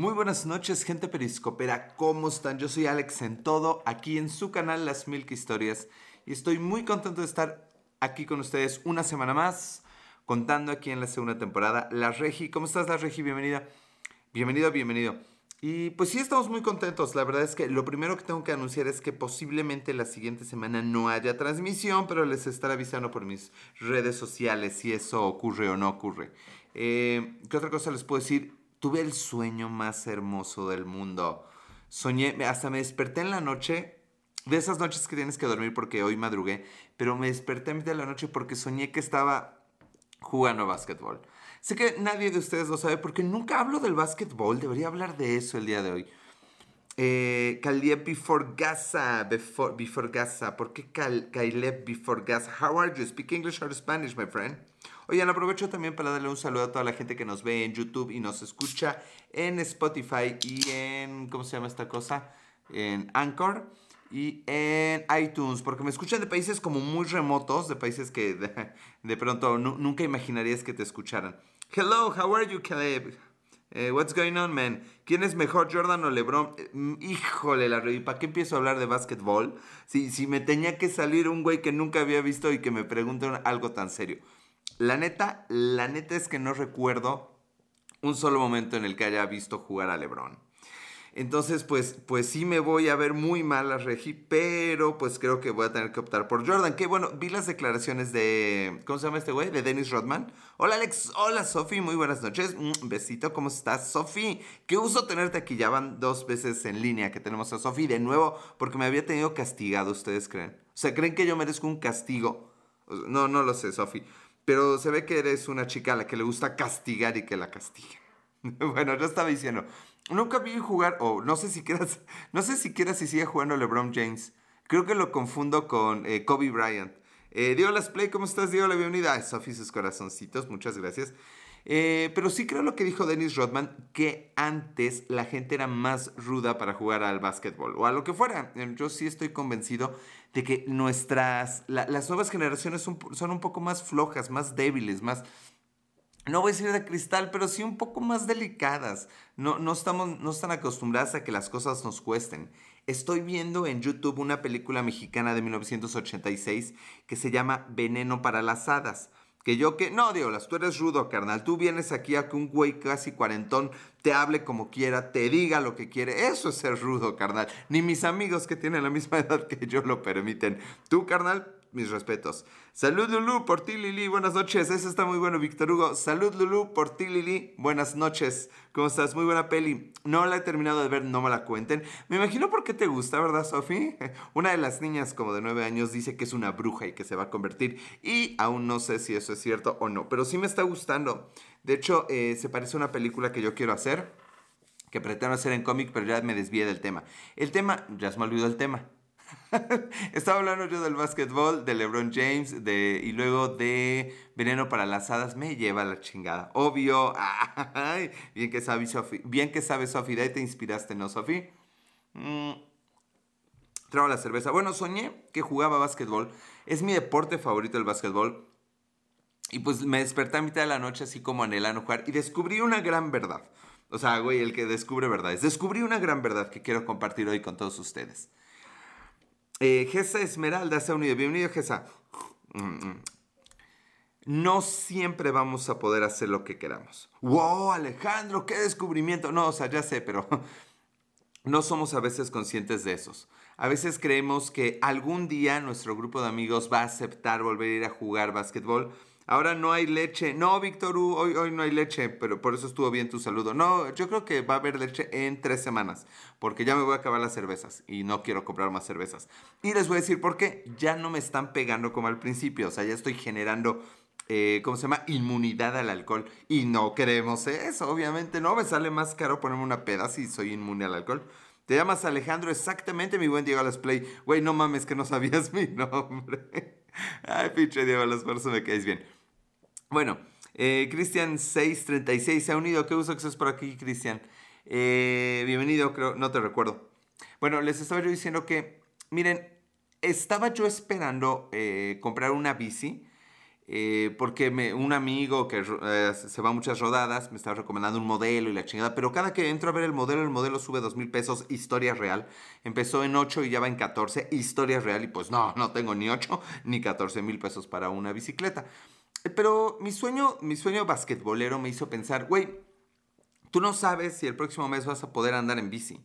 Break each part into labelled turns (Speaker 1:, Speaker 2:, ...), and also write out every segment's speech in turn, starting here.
Speaker 1: Muy buenas noches, gente periscopera. ¿Cómo están? Yo soy Alex en todo, aquí en su canal Las Milk Historias. Y estoy muy contento de estar aquí con ustedes una semana más, contando aquí en la segunda temporada. La Regi, ¿cómo estás, La Regi? Bienvenida. Bienvenido, bienvenido. Y pues sí, estamos muy contentos. La verdad es que lo primero que tengo que anunciar es que posiblemente la siguiente semana no haya transmisión, pero les estaré avisando por mis redes sociales si eso ocurre o no ocurre. Eh, ¿Qué otra cosa les puedo decir? Tuve el sueño más hermoso del mundo. Soñé, hasta me desperté en la noche, de esas noches que tienes que dormir porque hoy madrugué, pero me desperté en de la noche porque soñé que estaba jugando básquetbol. Sé que nadie de ustedes lo sabe porque nunca hablo del básquetbol, debería hablar de eso el día de hoy. Eh, Caleb before Gaza, before, Gaza. ¿Por qué Caleb before Gaza? How are you? Speak English or Spanish, my friend? Oigan, aprovecho también para darle un saludo a toda la gente que nos ve en YouTube y nos escucha en Spotify y en, ¿cómo se llama esta cosa? En Anchor y en iTunes, porque me escuchan de países como muy remotos, de países que de, pronto nunca imaginarías que te escucharan. Hello, how are you, Caleb? Eh, what's going on, man? ¿Quién es mejor, Jordan o LeBron? Eh, híjole, la ¿para qué empiezo a hablar de básquetbol? Si, me tenía que salir un güey que nunca había visto y que me pregunten algo tan serio. La neta, la neta es que no recuerdo un solo momento en el que haya visto jugar a LeBron. Entonces, pues, pues sí me voy a ver muy mal a Regi, pero pues creo que voy a tener que optar por Jordan. Que bueno, vi las declaraciones de. ¿Cómo se llama este güey? De Dennis Rodman. Hola Alex, hola Sofi, muy buenas noches. Un mm, besito, ¿cómo estás, Sofi? Qué uso tenerte aquí. Ya van dos veces en línea que tenemos a Sofi de nuevo, porque me había tenido castigado, ¿ustedes creen? O sea, ¿creen que yo merezco un castigo? No, no lo sé, Sofi. Pero se ve que eres una chica a la que le gusta castigar y que la castiguen. bueno, yo estaba diciendo, nunca vi jugar, o no sé si quieras, no sé si quieras si sigue jugando LeBron James. Creo que lo confundo con eh, Kobe Bryant. Eh, Diego Las Play, ¿cómo estás? Diego, la bienvenida. Ay, Sofi, sus corazoncitos, muchas gracias. Eh, pero sí creo lo que dijo Dennis Rodman, que antes la gente era más ruda para jugar al básquetbol o a lo que fuera. Yo sí estoy convencido de que nuestras, las nuevas generaciones son, son, un poco más flojas, más débiles, más, no voy a decir de cristal, pero sí un poco más delicadas. No, no, estamos, no están acostumbradas a que las cosas nos cuesten. Estoy viendo en YouTube una película mexicana de 1986 que se llama Veneno para las Hadas. Que yo que, no, Diolas, tú eres rudo, carnal. Tú vienes aquí a que un güey casi cuarentón te hable como quiera, te diga lo que quiere. Eso es ser rudo, carnal. Ni mis amigos que tienen la misma edad que yo lo permiten. Tú, carnal, mis respetos. Salud Lulu por ti Lili, buenas noches. Eso está muy bueno, Víctor Hugo. Salud Lulu por ti Lili, buenas noches. ¿Cómo estás? Muy buena peli. No la he terminado de ver, no me la cuenten. Me imagino por qué te gusta, ¿verdad, Sofi? Una de las niñas como de nueve años dice que es una bruja y que se va a convertir. Y aún no sé si eso es cierto o no, pero sí me está gustando. De hecho, eh, se parece a una película que yo quiero hacer, que pretendo hacer en cómic, pero ya me desvié del tema. El tema, ya se me olvidó el tema. Estaba hablando yo del básquetbol, de LeBron James, de, y luego de Veneno para las Hadas. Me lleva la chingada. Obvio. bien que sabe Sofi. Bien que sabe Sofi. De ahí te inspiraste, ¿no, Sofi? Mm. la cerveza. Bueno, soñé que jugaba básquetbol. Es mi deporte favorito el básquetbol. Y pues me desperté a mitad de la noche así como anhelando jugar. Y descubrí una gran verdad. O sea, güey, el que descubre verdades. Descubrí una gran verdad que quiero compartir hoy con todos ustedes. Eh, Esmeralda se ha unido. Bienvenido, Gesa. No siempre vamos a poder hacer lo que queramos. ¡Wow, Alejandro! ¡Qué descubrimiento! No, o sea, ya sé, pero no somos a veces conscientes de esos. A veces creemos que algún día nuestro grupo de amigos va a aceptar volver a ir a jugar básquetbol Ahora no hay leche. No, Víctor, hoy, hoy no hay leche, pero por eso estuvo bien tu saludo. No, yo creo que va a haber leche en tres semanas, porque ya me voy a acabar las cervezas y no quiero comprar más cervezas. Y les voy a decir por qué. Ya no me están pegando como al principio, o sea, ya estoy generando eh, ¿cómo se llama? Inmunidad al alcohol. Y no queremos eso, obviamente. No me sale más caro ponerme una peda si soy inmune al alcohol. Te llamas Alejandro, exactamente, mi buen Diego Las Play. Güey, no mames que no sabías mi nombre. Ay, pinche Diego Las, por eso me caes bien. Bueno, eh, Cristian636 se ha unido. Qué uso que estás por aquí, Cristian. Eh, bienvenido, creo, no te recuerdo. Bueno, les estaba yo diciendo que, miren, estaba yo esperando eh, comprar una bici eh, porque un amigo que se va a muchas rodadas me estaba recomendando un modelo y la chingada, pero cada que entro a ver el modelo, el modelo sube dos mil pesos, historia real. Empezó en 8 y ya va en 14, historia real, y pues no, no tengo ni 8 ni 14 mil pesos para una bicicleta. Pero mi sueño, mi sueño basquetbolero me hizo pensar, güey, tú no sabes si el próximo mes vas a poder andar en bici.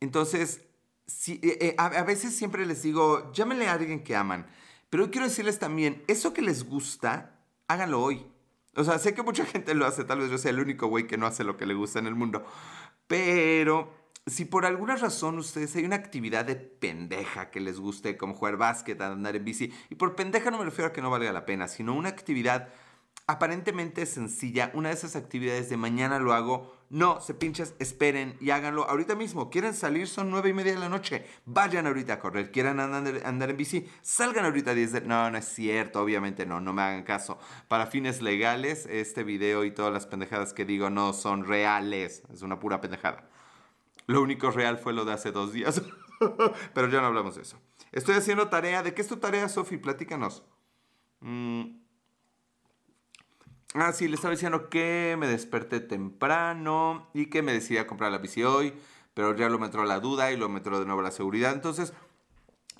Speaker 1: Entonces, si, eh, a, a veces siempre les digo, llámenle a alguien que aman pero quiero decirles también, eso que les gusta, háganlo hoy. O sea, sé que mucha gente lo hace, tal vez yo sea el único güey que no hace lo que le gusta en el mundo. Pero si por alguna razón ustedes hay una actividad de pendeja que les guste, como jugar básquet, andar en bici, y por pendeja no me refiero a que no valga la pena, sino una actividad aparentemente sencilla, una de esas actividades de mañana lo hago, no, se pinches, esperen y háganlo ahorita mismo. ¿Quieren salir? Son nueve y media de la noche. Vayan ahorita a correr. ¿Quieren andar, en bici? Salgan ahorita a 10 de... No, no es cierto, obviamente no, no me hagan caso. Para fines legales, este video y todas las pendejadas que digo no son reales. Es una pura pendejada. Lo único real fue lo de hace dos días. Pero ya no hablamos de eso. Estoy haciendo tarea. ¿De qué es tu tarea, Sofi? Platícanos. Mmm... Ah, sí, le estaba diciendo que me desperté temprano y que me decidí a comprar la bici hoy, pero ya lo metró la duda y lo metró de nuevo la seguridad. Entonces,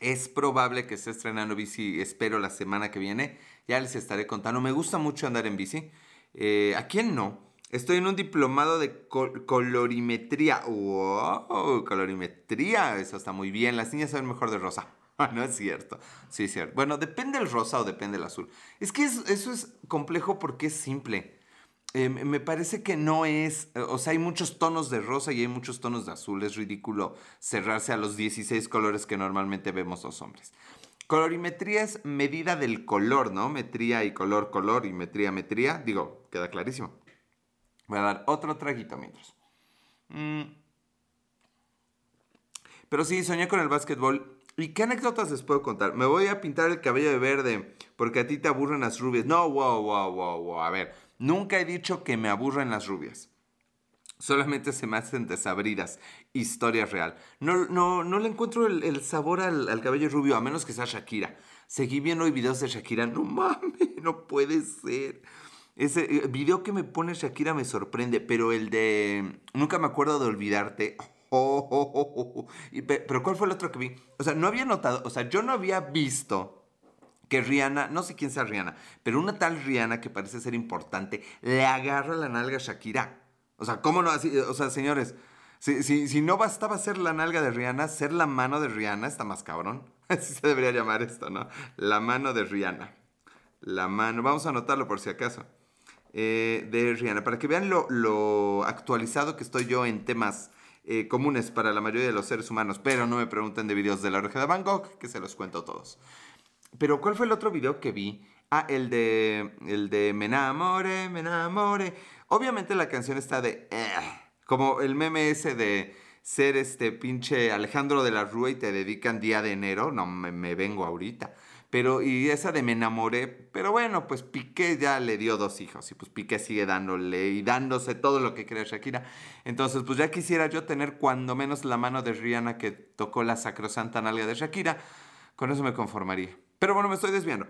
Speaker 1: es probable que esté estrenando bici, espero la semana que viene. Ya les estaré contando. Me gusta mucho andar en bici. Eh, ¿A quién no? Estoy en un diplomado de colorimetría. ¡Wow! Colorimetría. Eso está muy bien. Las niñas saben mejor de rosa. no es cierto. Sí, es cierto. Bueno, depende el rosa o depende el azul. Es que eso es complejo porque es simple. Eh, me parece que no es, o sea, hay muchos tonos de rosa y hay muchos tonos de azul. Es ridículo cerrarse a los 16 colores que normalmente vemos los hombres. Colorimetría es medida del color, ¿no? Metría y color, color y metría, metría. Digo, queda clarísimo. Voy a dar otro traguito mientras. Mm. Pero sí, soñé con el básquetbol ¿Y qué anécdotas les puedo contar? Me voy a pintar el cabello de verde porque a ti te aburren las rubias. No, wow, wow, wow, wow. A ver, nunca he dicho que me aburren las rubias. Solamente se me hacen desabridas. Historia real. No, no, no le encuentro el, sabor al, cabello rubio, a menos que sea Shakira. Seguí viendo hoy videos de Shakira. No mames, no puede ser. Ese eh, video que me pone Shakira me sorprende, pero el de Nunca me acuerdo de olvidarte. Oh, oh, oh, pero ¿cuál fue el otro que vi? O sea, no había notado, o sea, yo no había visto que Rihanna, no sé quién sea Rihanna, pero una tal Rihanna que parece ser importante, le agarra la nalga a Shakira. O sea, ¿cómo no? Así, o sea, señores, si, si, si, no bastaba ser la nalga de Rihanna, ser la mano de Rihanna está más cabrón. Así se debería llamar esto, ¿no? La mano de Rihanna. La mano, vamos a anotarlo por si acaso. Eh, de Rihanna, para que vean lo, actualizado que estoy yo en temas eh, comunes para la mayoría de los seres humanos, pero no me pregunten de videos de la oreja de Van Gogh, que se los cuento todos. Pero ¿cuál fue el otro video que vi? Ah, el de, el de Me enamore, me enamore. Obviamente la canción está de... Eh, como el meme ese de ser este pinche Alejandro de la Rúa y te dedican día de enero. No, me vengo ahorita. Pero, y esa de me enamoré, pero bueno, pues Piqué ya le dio dos hijos y pues Piqué sigue dándole y dándose todo lo que cree Shakira. Entonces, pues ya quisiera yo tener cuando menos la mano de Rihanna que tocó la sacrosanta nalga de Shakira. Con eso me conformaría. Pero bueno, me estoy desviando.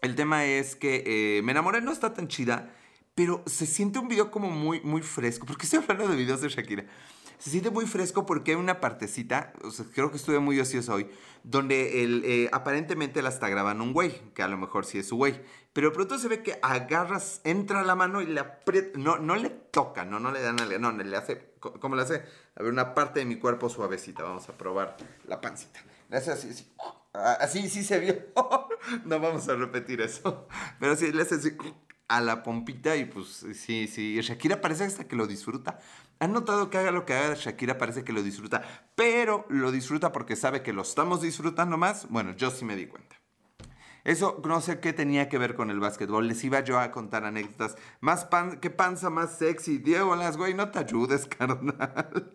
Speaker 1: El tema es que eh, me enamoré no está tan chida, pero se siente un video como muy, muy fresco. Porque estoy hablando de videos de Shakira se siente muy fresco porque hay una partecita, o sea, creo que estuve muy ocioso hoy, donde el, eh, aparentemente la está grabando un güey, que a lo mejor sí es su güey. Pero pronto se ve que agarras, entra la mano y le aprieta, no, no le toca, no, no le da nada, no, le hace, ¿cómo le hace? A ver, una parte de mi cuerpo suavecita, vamos a probar la pancita. Le hace así, así, así sí se vio. no vamos a repetir eso. Pero sí, le hace así a la pompita y pues sí, sí, Shakira parece hasta que lo disfruta. ¿Han notado que haga lo que haga Shakira parece que lo disfruta? Pero lo disfruta porque sabe que lo estamos disfrutando más. Bueno, yo sí me di cuenta. Eso no sé qué tenía que ver con el básquetbol. Les iba yo a contar anécdotas. Más pan, qué panza más sexy. Diego, las güey, no te ayudes, carnal.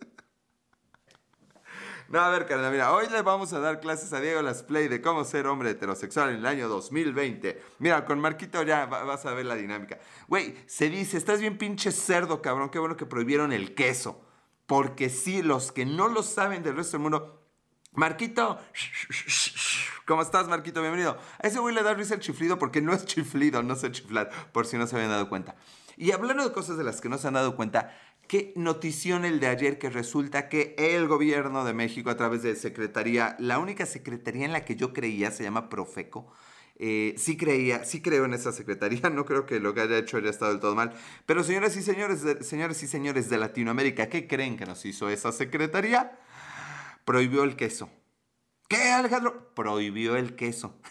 Speaker 1: No, a ver, carnal, mira, hoy le vamos a dar clases a Diego Las Play de cómo ser hombre heterosexual en el año 2020. Mira, con Marquito ya vas a ver la dinámica. Güey, se dice, estás bien pinche cerdo, cabrón, qué bueno que prohibieron el queso. Porque sí, los que no lo saben del resto del mundo, Marquito, ¿cómo estás, Marquito? Bienvenido. A ese güey le da risa el chiflido porque no es chiflido, no sé chiflar, por si no se habían dado cuenta. Y hablando de cosas de las que no se han dado cuenta, qué notición el de ayer que resulta que el gobierno de México a través de secretaría, la única secretaría en la que yo creía se llama Profeco, eh, sí creía, sí creo en esa secretaría, no creo que lo que haya hecho haya estado del todo mal. Pero señoras y señores, señores y señores de Latinoamérica, ¿qué creen que nos hizo esa secretaría? Prohibió el queso. ¿Qué, Alejandro? Prohibió el queso.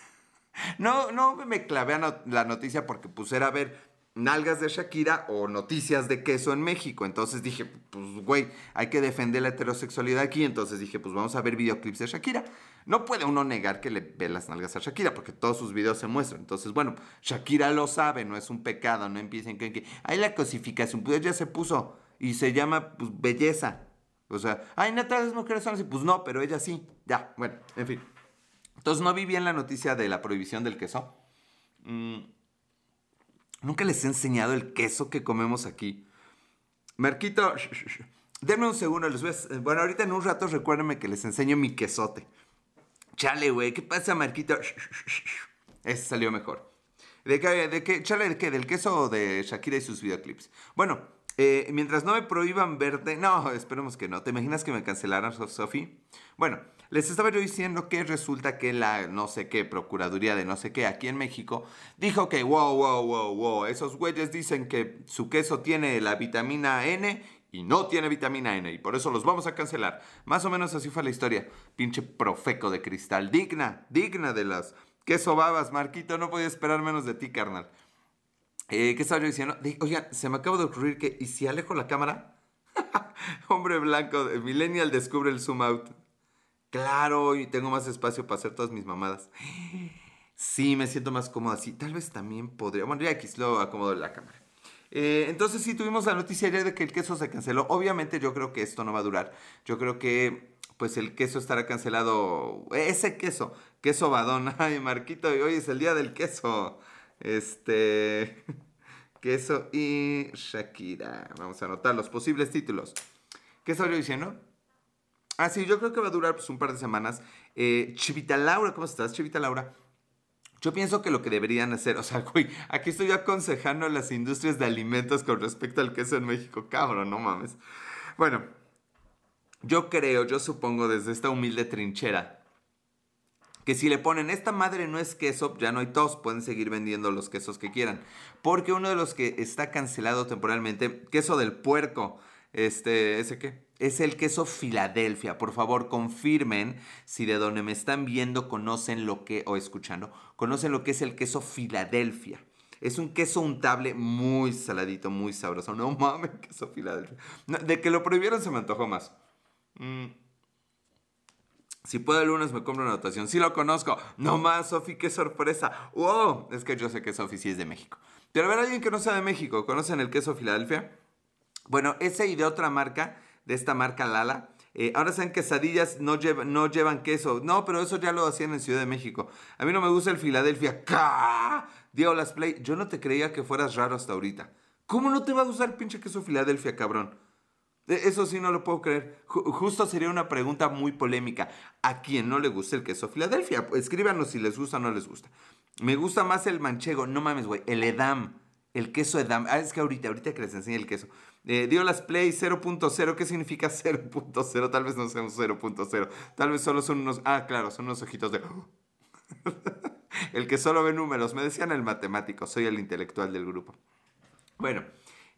Speaker 1: No, no me clavé a la noticia porque pues era ver nalgas de Shakira o noticias de queso en México. Entonces dije, pues güey, hay que defender la heterosexualidad aquí. Entonces dije, pues vamos a ver videoclips de Shakira. No puede uno negar que le ve las nalgas a Shakira porque todos sus videos se muestran. Entonces, bueno, Shakira lo sabe, no es un pecado, no empiecen que, que hay la cosificación, pues ya se puso y se llama pues belleza. O sea, ay, neta, las mujeres son así. Pues no, pero ella sí. Ya, bueno, en fin. Entonces no vi bien la noticia de la prohibición del queso. Mm, Nunca les he enseñado el queso que comemos aquí. Marquito, denme un segundo, les voy a... Bueno, ahorita en un rato recuérdenme que les enseño mi quesote. Chale, güey, ¿qué pasa, Marquito? Ese salió mejor. ¿De qué? ¿De qué? Chale, ¿de qué? ¿Del queso de Shakira y sus videoclips? Bueno, eh, mientras no me prohíban verte... No, esperemos que no. ¿Te imaginas que me cancelaran, Sofi? Bueno, les estaba yo diciendo que resulta que la no sé qué, Procuraduría de no sé qué, aquí en México, dijo que, wow, wow, wow, wow, esos güeyes dicen que su queso tiene la vitamina N y no tiene vitamina N y por eso los vamos a cancelar. Más o menos así fue la historia. Pinche profeco de cristal, digna, digna de las queso babas, Marquito, no podía esperar menos de ti, carnal. Eh, ¿Qué estaba yo diciendo? Oigan, se me acaba de ocurrir que, ¿y si alejo la cámara? Hombre blanco, Millennial descubre el zoom out. Claro, y tengo más espacio para hacer todas mis mamadas. Sí, me siento más cómodo así. Tal vez también podría. Bueno, ya aquí lo acomodo la cámara. Eh, entonces sí, tuvimos la noticia ayer de que el queso se canceló. Obviamente yo creo que esto no va a durar. Yo creo que pues el queso estará cancelado. Ese queso, queso badón. Ay, Marquito, hoy es el día del queso. Este... Queso y Shakira. Vamos a anotar los posibles títulos. ¿Qué estoy diciendo? Ah, sí, yo creo que va a durar pues, un par de semanas. Eh, Chivita Laura, ¿cómo estás, Chivita Laura? Yo pienso que lo que deberían hacer, o sea, güey, aquí estoy aconsejando a las industrias de alimentos con respecto al queso en México, cabrón, no mames. Bueno, yo creo, yo supongo desde esta humilde trinchera, que si le ponen esta madre no es queso, ya no hay tos, pueden seguir vendiendo los quesos que quieran. Porque uno de los que está cancelado temporalmente, queso del puerco, este, ¿ese qué? Es el queso Filadelfia. Por favor, confirmen si de donde me están viendo conocen lo que, o escuchando, conocen lo que es el queso Filadelfia. Es un queso untable muy saladito, muy sabroso. No mames, queso Filadelfia. de que lo prohibieron se me antojó más. Mm. Si puedo el lunes me compro una anotación. Sí lo conozco. No más, Sofi, qué sorpresa. ¡Wow! Es que yo sé que Sofi sí es de México. Pero a ver, alguien que no sea de México, ¿conocen el queso Filadelfia? Bueno, ese y de otra marca, de esta marca Lala. Eh, ahora saben quesadillas no, no llevan queso. No, pero eso ya lo hacían en Ciudad de México. A mí no me gusta el Filadelfia. ¡Cá! Diego Las Play, yo no te creía que fueras raro hasta ahorita. ¿Cómo no te va a gustar el pinche queso Filadelfia, cabrón? Eso sí no lo puedo creer. justo sería una pregunta muy polémica. ¿A quién no le gusta el queso Filadelfia? Escríbanos si les gusta o no les gusta. Me gusta más el manchego. No mames, güey. El edam. El queso edam. Ah, es que ahorita, ahorita que les enseñe el queso. Eh, dio las Play 0.0. ¿Qué significa 0.0? Tal vez no sea un 0.0. Tal vez solo son unos. Ah, claro, son unos ojitos de. el que solo ve números. Me decían el matemático. Soy el intelectual del grupo. Bueno.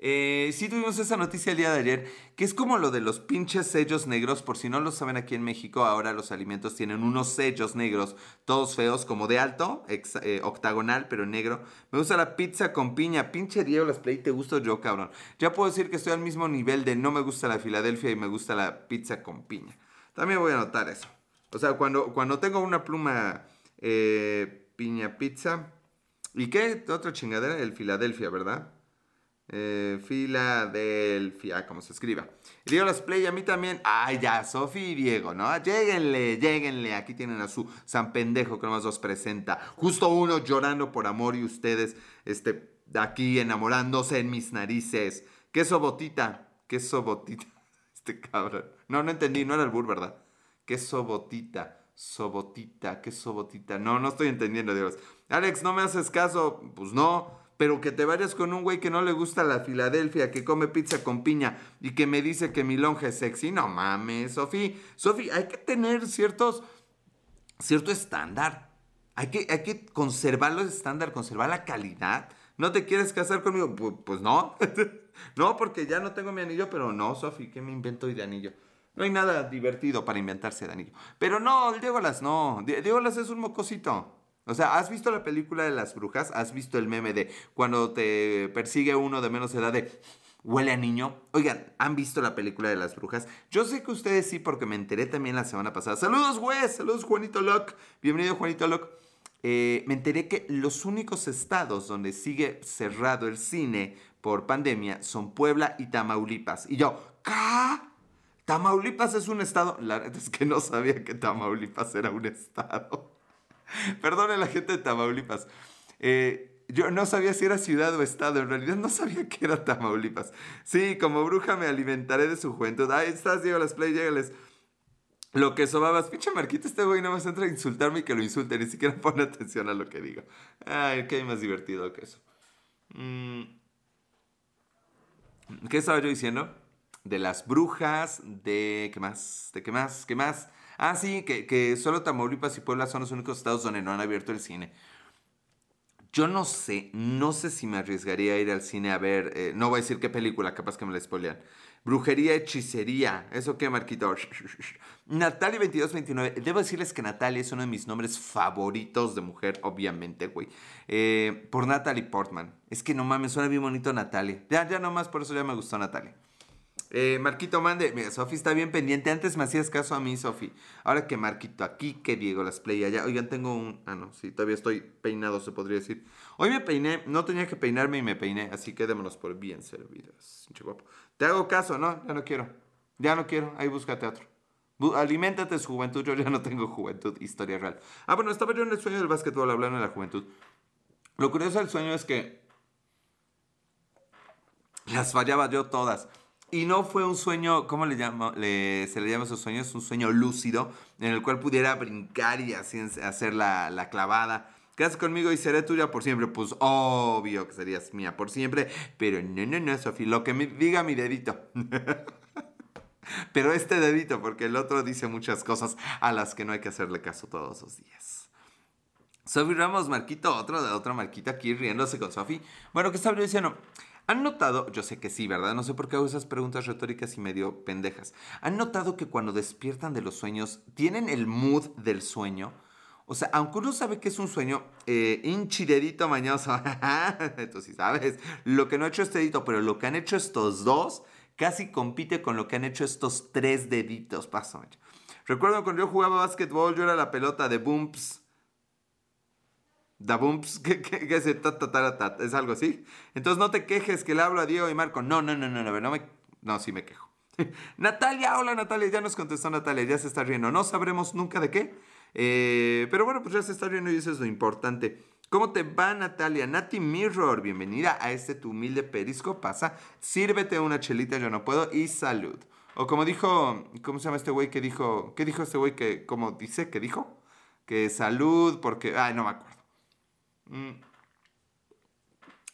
Speaker 1: Eh, sí tuvimos esa noticia el día de ayer, que es como lo de los pinches sellos negros, por si no lo saben aquí en México, ahora los alimentos tienen unos sellos negros, todos feos, como de alto, eh, octagonal, pero negro. Me gusta la pizza con piña, pinche Diego Las Play, te gusto yo, cabrón. Ya puedo decir que estoy al mismo nivel de no me gusta la Filadelfia y me gusta la pizza con piña. También voy a anotar eso. O sea, cuando, cuando tengo una pluma eh, piña pizza, ¿y qué? Otra chingadera, el Filadelfia, ¿verdad? Eh, Filadelfia, como se escriba. Diego Las Play, a mí también. Ay, ya, Sofi y Diego, ¿no? Lléguenle, lléguenle. Aquí tienen a su San Pendejo que nomás los presenta. Justo uno llorando por amor y ustedes, este, aquí enamorándose en mis narices. Queso botita, queso botita. Este cabrón. No, no entendí, no era el burro, ¿verdad? ¿Qué sobotita? Sobotita, ¿qué sobotita? No, no estoy entendiendo, Dios. Alex, ¿no me haces caso? Pues no. Pero que te vayas con un güey que no le gusta la Filadelfia, que come pizza con piña y que me dice que mi lonja es sexy. No mames, Sofi. Sofi, hay que tener ciertos, cierto estándar. Hay que, hay que conservar los estándares, conservar la calidad. ¿No te quieres casar conmigo? Pues, no. no, porque ya no tengo mi anillo, pero no, Sofi, ¿qué me invento hoy de anillo? No hay nada divertido para inventarse de anillo. Pero no, el Diego Las no. Diego Las es un mocosito. O sea, ¿has visto la película de las brujas? ¿Has visto el meme de cuando te persigue uno de menos edad de huele a niño? Oigan, ¿han visto la película de las brujas? Yo sé que ustedes sí porque me enteré también la semana pasada. Saludos, güey. Saludos, Juanito Locke. Bienvenido, Juanito Locke. Eh, me enteré que los únicos estados donde sigue cerrado el cine por pandemia son Puebla y Tamaulipas. Y yo, ¿qué? Tamaulipas es un estado. La verdad es que no sabía que Tamaulipas era un estado. Perdone la gente de Tamaulipas. Eh, yo no sabía si era ciudad o estado. En realidad no sabía que era Tamaulipas. Sí, como bruja me alimentaré de su juventud. Ahí estás, Diego Las Play, llégales. Lo que sobabas, pinche Marquito, este güey nada más entra a insultarme y que lo insulte, ni siquiera pone atención a lo que digo. Ay, qué más divertido que eso. Mm. ¿Qué estaba yo diciendo? De las brujas, de... ¿Qué más? ¿De qué más? ¿Qué más? Ah, sí, que, que solo Tamaulipas y Puebla son los únicos estados donde no han abierto el cine. Yo no sé, no sé si me arriesgaría a ir al cine a ver, eh, no voy a decir qué película, capaz que me la spoilean. Brujería, hechicería. ¿Eso qué, Marquito? Natalia 2229. Debo decirles que Natalia es uno de mis nombres favoritos de mujer, obviamente, güey. Eh, por Natalie Portman. Es que no mames, suena bien bonito Natalia. Ya, ya nomás, por eso ya me gustó Natalia. Eh, Marquito mande, mira, Sofi está bien pendiente. Antes me hacías caso a mí, Sofi. Ahora que Marquito aquí, que Diego las play allá. Oigan, tengo un. Ah, no, sí, todavía estoy peinado, se podría decir. Hoy me peiné, no tenía que peinarme y me peiné, así que démonos por bien servidas. guapo. Te hago caso, ¿no? Ya no quiero. Ya no quiero. Ahí búscate otro. Aliméntate su juventud. Yo ya no tengo juventud. Historia real. Ah, bueno, estaba yo en el sueño del básquetbol hablando de la juventud. Lo curioso del sueño es que las fallaba yo todas. Y no fue un sueño, ¿cómo le llamo? se le llama esos sueños? Un sueño lúcido en el cual pudiera brincar y así hacer la, la clavada. Quedas conmigo y seré tuya por siempre. Pues obvio que serías mía por siempre. Pero no, no, no, Sofía. Lo que me diga mi dedito. Pero este dedito, porque el otro dice muchas cosas a las que no hay que hacerle caso todos los días. Sofi Ramos, Marquito, otro de otra Marquita aquí riéndose con Sofi. Bueno, ¿qué estaba diciendo? ¿Han notado? Yo sé que sí, ¿verdad? No sé por qué hago esas preguntas retóricas y medio pendejas. ¿Han notado que cuando despiertan de los sueños tienen el mood del sueño? O sea, aunque uno sabe que es un sueño, eh, hinchi mañoso, tú sí sabes, lo que no ha hecho este dedito, pero lo que han hecho estos dos, casi compite con lo que han hecho estos tres deditos, paso. Recuerdo cuando yo jugaba básquetbol, yo era la pelota de Bumps. Da Bumps, ¿qué, es ¿Es algo así? Entonces no te quejes que le hablo a Diego y Marco. No, no, no, no, no, no, me... no sí me quejo. Natalia, hola Natalia, ya nos contestó Natalia, ya se está riendo. No sabremos nunca de qué, eh, pero bueno, pues ya se está viendo y eso es lo importante. ¿Cómo te va, Natalia? Nati Mirror, bienvenida a este tu humilde perisco. Pasa, sírvete una chelita, yo no puedo, y salud. O como dijo, ¿cómo se llama este güey que dijo? ¿Qué dijo este güey que, como dice, que dijo? Que salud, porque, ay, no me acuerdo. Mm.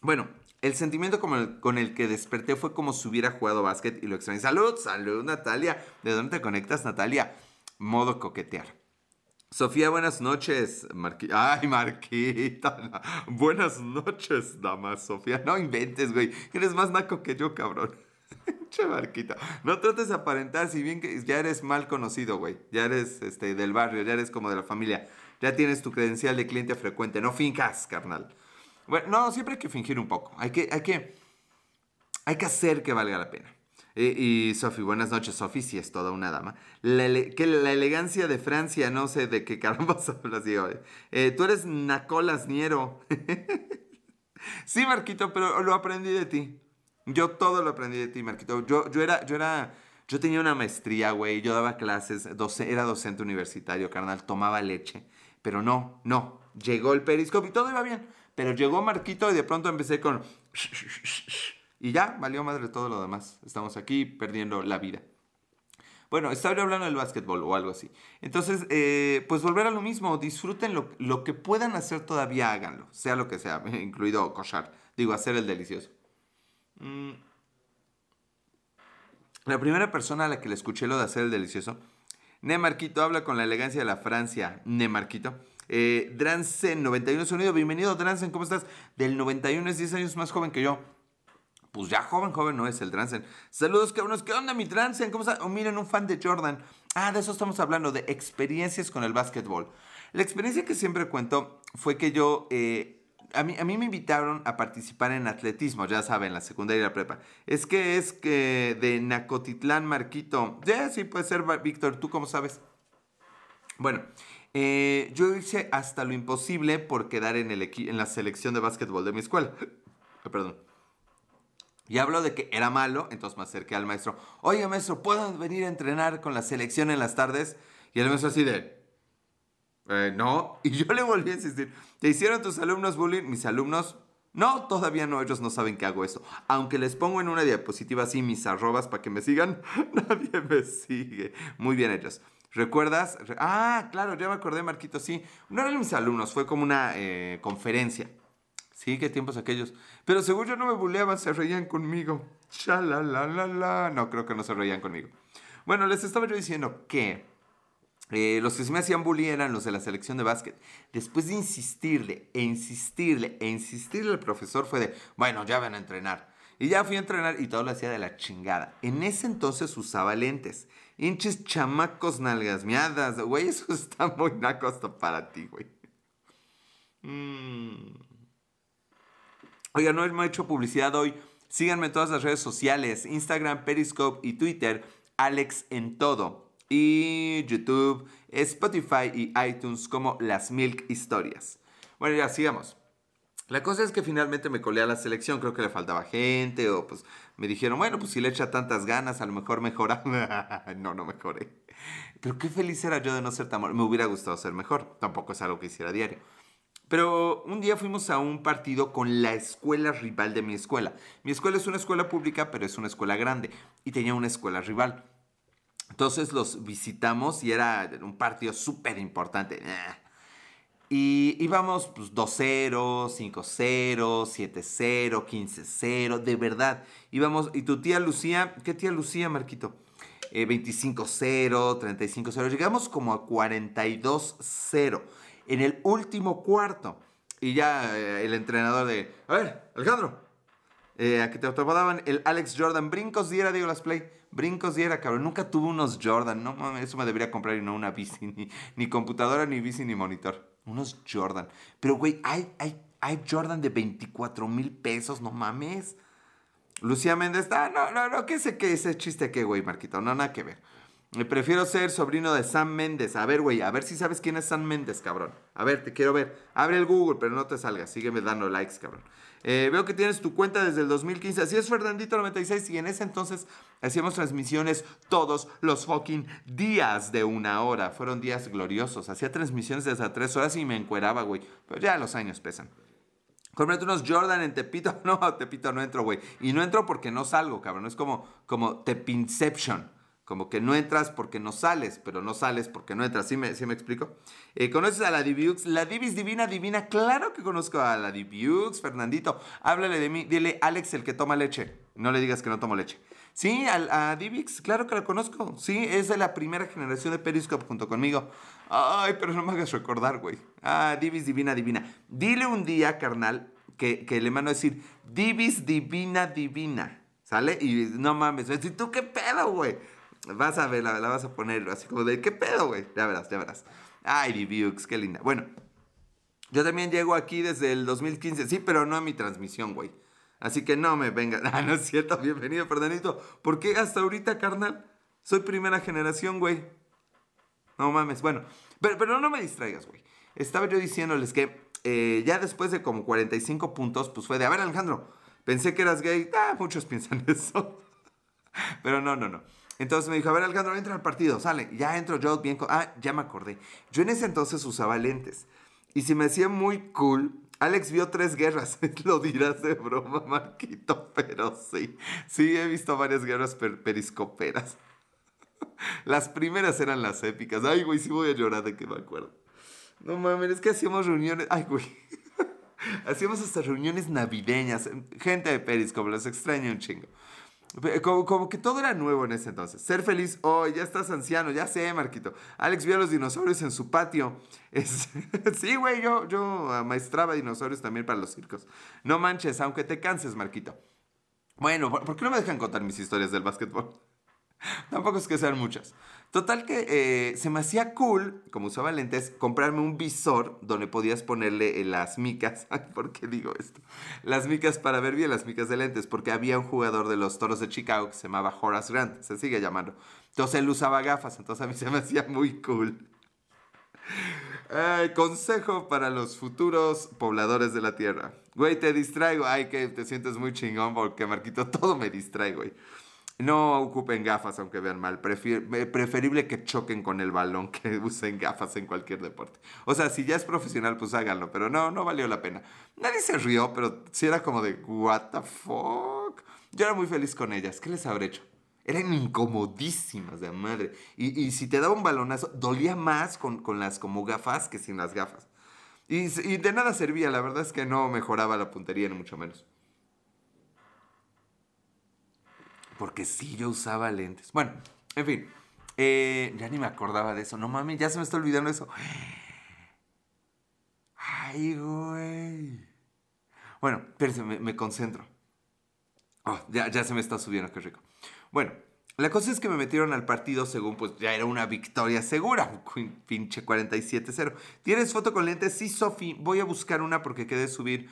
Speaker 1: Bueno, el sentimiento con el que desperté fue como si hubiera jugado básquet y lo extrañé. Salud, salud, Natalia. ¿De dónde te conectas, Natalia? Modo coquetear. Sofía, buenas noches. Ay, Marquita. Buenas noches, dama Sofía. No inventes, güey. Eres más naco que yo, cabrón. che, Marquita. No trates de aparentar, si bien que ya eres mal conocido, güey. Ya eres este, del barrio, ya eres como de la familia. Ya tienes tu credencial de cliente frecuente. No fincas, carnal. Bueno, no, siempre hay que fingir un poco. Hay que, hay que, hay que hacer que valga la pena. Y, Sofi, buenas noches. Sofi sí es toda una dama. La que la elegancia de Francia, no sé de qué caramba hablas, digo. Eh, tú eres Nacolas Niero. sí, Marquito, pero lo aprendí de ti. Yo todo lo aprendí de ti, Marquito. Yo, yo era, yo era, yo tenía una maestría, güey. Yo daba clases, era docente universitario, carnal. Tomaba leche. Pero no, no. Llegó el periscope y todo iba bien. Pero llegó Marquito y de pronto empecé con... Y ya, valió madre todo lo demás. Estamos aquí perdiendo la vida. Bueno, estaba hablando del básquetbol o algo así. Entonces, eh, pues volver a lo mismo, disfruten lo, lo, que puedan hacer todavía, háganlo, sea lo que sea, incluido cochar, digo, hacer el delicioso. Mm. La primera persona a la que le escuché lo de hacer el delicioso, Nemarquito habla con la elegancia de la Francia, Nemarquito. Eh, Dransen, 91 sonido, bienvenido Dransen, ¿cómo estás? Del 91 es 10 años más joven que yo. Pues ya joven, joven no es el Dransen. Saludos, cabrones. ¿Qué onda, mi Dransen? ¿Cómo está? Oh, miren, un fan de Jordan. Ah, de eso estamos hablando, de experiencias con el básquetbol. La experiencia que siempre cuento fue que yo... Eh, a mí, a mí me invitaron a participar en atletismo, ya saben, la secundaria y la prepa. Es que es que de Nacotitlán, Marquito. Ya, sí, puede ser, Víctor. ¿Tú cómo sabes? Bueno, eh, yo hice hasta lo imposible por quedar en, el en la selección de básquetbol de mi escuela. Perdón. Y hablo de que era malo, entonces me acerqué al maestro. Oye, maestro, ¿puedo venir a entrenar con la selección en las tardes? Y el maestro así de... Eh, no. Y yo le volví a insistir. ¿Te hicieron tus alumnos bullying? Mis alumnos... No, todavía no, ellos no saben que hago eso. Aunque les pongo en una diapositiva así mis arrobas para que me sigan, nadie me sigue. Muy bien ellos. ¿Recuerdas? Ah, claro, ya me acordé, Marquito, sí. No eran mis alumnos, fue como una eh, conferencia. Sí, qué tiempos aquellos. Pero según yo no me buleaban, se reían conmigo. la la No, creo que no se reían conmigo. Bueno, les estaba yo diciendo que eh, los que se me hacían bully eran los de la selección de básquet. Después de insistirle, e insistirle, e insistirle al profesor fue de, bueno, ya van a entrenar. Y ya fui a entrenar y todo lo hacía de la chingada. En ese entonces usaba lentes. Hinches chamacos nalgas miadas. Güey, eso está muy naco para ti, güey. Mmm... Oiga, no hemos hecho publicidad hoy. Síganme en todas las redes sociales, Instagram, Periscope y Twitter, Alex en todo. Y YouTube, Spotify y iTunes como Las Milk Historias. Bueno, ya sigamos. La cosa es que finalmente me colé a la selección, creo que le faltaba gente o pues me dijeron, bueno, pues si le echa tantas ganas, a lo mejor mejora. no, no mejoré. Pero qué feliz era yo de no ser tan... Me hubiera gustado ser mejor, tampoco es algo que hiciera diario. Pero un día fuimos a un partido con la escuela rival de mi escuela. Mi escuela es una escuela pública, pero es una escuela grande y tenía una escuela rival. Entonces los visitamos y era un partido súper importante. Y íbamos pues, 2-0, 5-0, 7-0, 15-0, de verdad. Íbamos, y tu tía Lucía, ¿qué tía Lucía, Marquito? 25-0, eh, 35-0. Llegamos como a 42-0 en el último cuarto. Y ya eh, el entrenador de, a ver, Alejandro, eh, a que te el Alex Jordan, brincos diera, digo las play, brincos diera, cabrón, nunca tuve unos Jordan, no mames, eso me debería comprar y no una bici, ni, ni computadora, ni bici, ni monitor, unos Jordan. Pero, güey, hay, hay, hay Jordan de 24 mil pesos, no mames. Lucía Méndez, ah, no, no, no, qué sé qué, ese chiste qué, güey, Marquito, no, nada que ver. Me prefiero ser sobrino de Sam Méndez. A ver, güey, a ver si sabes quién es Sam Méndez, cabrón. A ver, te quiero ver. Abre el Google, pero no te salgas. Sígueme dando likes, cabrón. Eh, veo que tienes tu cuenta desde el 2015. Así es, Fernandito96. Y en ese entonces hacíamos transmisiones todos los fucking días de una hora. Fueron días gloriosos. Hacía transmisiones desde tres horas y me encueraba, güey. Pero ya los años pesan. Cómprate unos Jordan en Tepito. No, Tepito no entro, güey. Y no entro porque no salgo, cabrón. Es como, como Tepinception. Como que no entras porque no sales, pero no sales porque no entras. ¿Sí me, me explico? Eh, ¿Conoces a la Diviux? La Divis Divina Divina. Claro que conozco a la Diviux, Fernandito. Háblale de mí. Dile, Alex, el que toma leche. No le digas que no tomo leche. Sí, a, a Divix, claro que la conozco. Sí, es de la primera generación de Periscope junto conmigo. Ay, pero no me hagas recordar, güey. Ah, Divis Divina Divina. Dile un día, carnal, que, que le mando a decir, Divis Divina Divina. ¿Sale? Y no mames. ¿Y tú qué pedo, güey? Vas a ver, la, vas a poner así como de, ¿qué pedo, güey? Ya verás, ya verás. Ay, Vivux, qué linda. Bueno, yo también llego aquí desde el 2015, sí, pero no a mi transmisión, güey. Así que no me vengan. Ah, no es cierto, bienvenido, perdonito. ¿Por qué hasta ahorita, carnal? Soy primera generación, güey. No mames, bueno. Pero, pero no me distraigas, güey. Estaba yo diciéndoles que eh, ya después de como 45 puntos, pues fue de, a ver, Alejandro, pensé que eras gay. Ah, muchos piensan eso. pero no, no, no. Entonces me dijo, a ver, Alejandro, entra al partido, sale. Ya entro yo bien. Ah, ya me acordé. Yo en ese entonces usaba lentes. Y si me hacía muy cool, Alex vio tres guerras. Lo dirás de broma, Marquito, pero sí. Sí, he visto varias guerras periscoperas. Las primeras eran las épicas. Ay, güey, sí voy a llorar de que me acuerdo. No mames, es que hacíamos reuniones. Ay, güey. hacíamos hasta reuniones navideñas. Gente de Periscope, los extraño un chingo. Como, como, que todo era nuevo en ese entonces. Ser feliz hoy, ya estás anciano, ya sé, Marquito. Alex vio a los dinosaurios en su patio. Sí, güey, yo, yo maestraba dinosaurios también para los circos. No manches, aunque te canses, Marquito. Bueno, ¿por qué no me dejan contar mis historias del básquetbol? Tampoco es que sean muchas. Total que eh, se me hacía cool, como usaba lentes, comprarme un visor donde podías ponerle eh, las micas. ¿Por qué digo esto? Las micas para ver bien, las micas de lentes, porque había un jugador de los Toros de Chicago que se llamaba Horace Grant, se sigue llamando. Entonces él usaba gafas, entonces a mí se me hacía muy cool. consejo para los futuros pobladores de la Tierra. Güey, te distraigo. Ay, que te sientes muy chingón porque Marquito todo me distrae, güey. No ocupen gafas aunque vean mal. Eh, preferible que choquen con el balón que usen gafas en cualquier deporte. O sea, si ya es profesional, pues háganlo. Pero no, no valió la pena. Nadie se rió, pero sí era como de, what the fuck. Yo era muy feliz con ellas. ¿Qué les habré hecho? Eran incomodísimas de madre. Y, si te daba un balonazo, dolía más con, las como gafas que sin las gafas. Y, y de nada servía, la verdad es que no mejoraba la puntería, ni mucho menos. Porque sí, yo usaba lentes. Bueno, en fin. Eh, ya ni me acordaba de eso. No mames, ya se me está olvidando eso. Ay, güey. Bueno, espérense, me, concentro. Oh, ya, ya se me está subiendo, qué rico. Bueno, la cosa es que me metieron al partido según pues ya era una victoria segura. Pinche 47-0. ¿Tienes foto con lentes? Sí, Sofi. Voy a buscar una porque quedé subir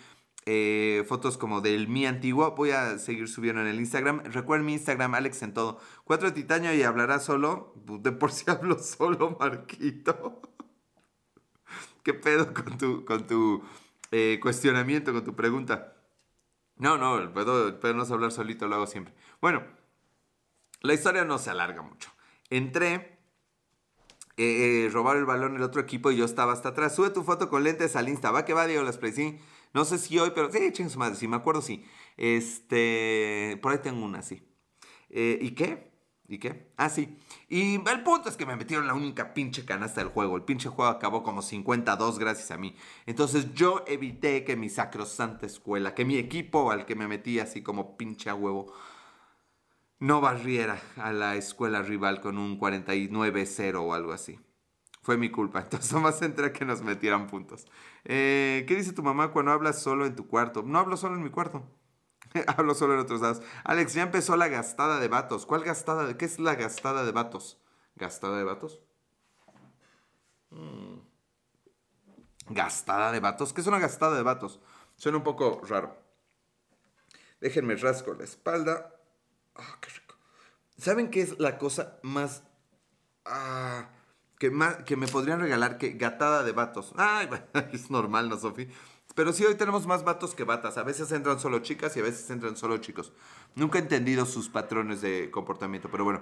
Speaker 1: eh, fotos como del mi antiguo. Voy a seguir subiendo en el Instagram. Recuerden mi Instagram, Alex en todo. Cuatro titanio y hablará solo. Pues, de por si hablo solo, Marquito. ¿Qué pedo con tu, con tu eh, cuestionamiento, con tu pregunta? No, no, puedo no hablar solito, lo hago siempre. Bueno, la historia no se alarga mucho. Entré, eh, robar el balón el otro equipo y yo estaba hasta atrás. Sube tu foto con lentes al Insta. Va que va, Diego Las sí. No sé si hoy, pero sí, chingue su madre, si me acuerdo, sí. Este, por ahí tengo una, sí. Eh, ¿Y qué? ¿Y qué? Ah, sí. Y el punto es que me metieron la única pinche canasta del juego. El pinche juego acabó como 52 gracias a mí. Entonces yo evité que mi sacrosanta escuela, que mi equipo al que me metí así como pinche a huevo, no barriera a la escuela rival con un 49-0 o algo así. Fue mi culpa. Entonces nomás entré que nos metieran puntos. Eh, ¿Qué dice tu mamá cuando hablas solo en tu cuarto? No hablo solo en mi cuarto. hablo solo en otros lados. Alex, ya empezó la gastada de vatos. ¿Cuál gastada? De, ¿Qué es la gastada de vatos? ¿Gastada de vatos? Mm. ¿Gastada de vatos? ¿Qué es una gastada de vatos? Suena un poco raro. Déjenme rasco la espalda. Ah, qué rico. ¿Saben qué es la cosa más... Ah, que, me podrían regalar que gatada de vatos. Ay, es normal, ¿no, Sofi? Pero sí, hoy tenemos más vatos que batas. A veces entran solo chicas y a veces entran solo chicos. Nunca he entendido sus patrones de comportamiento, pero bueno.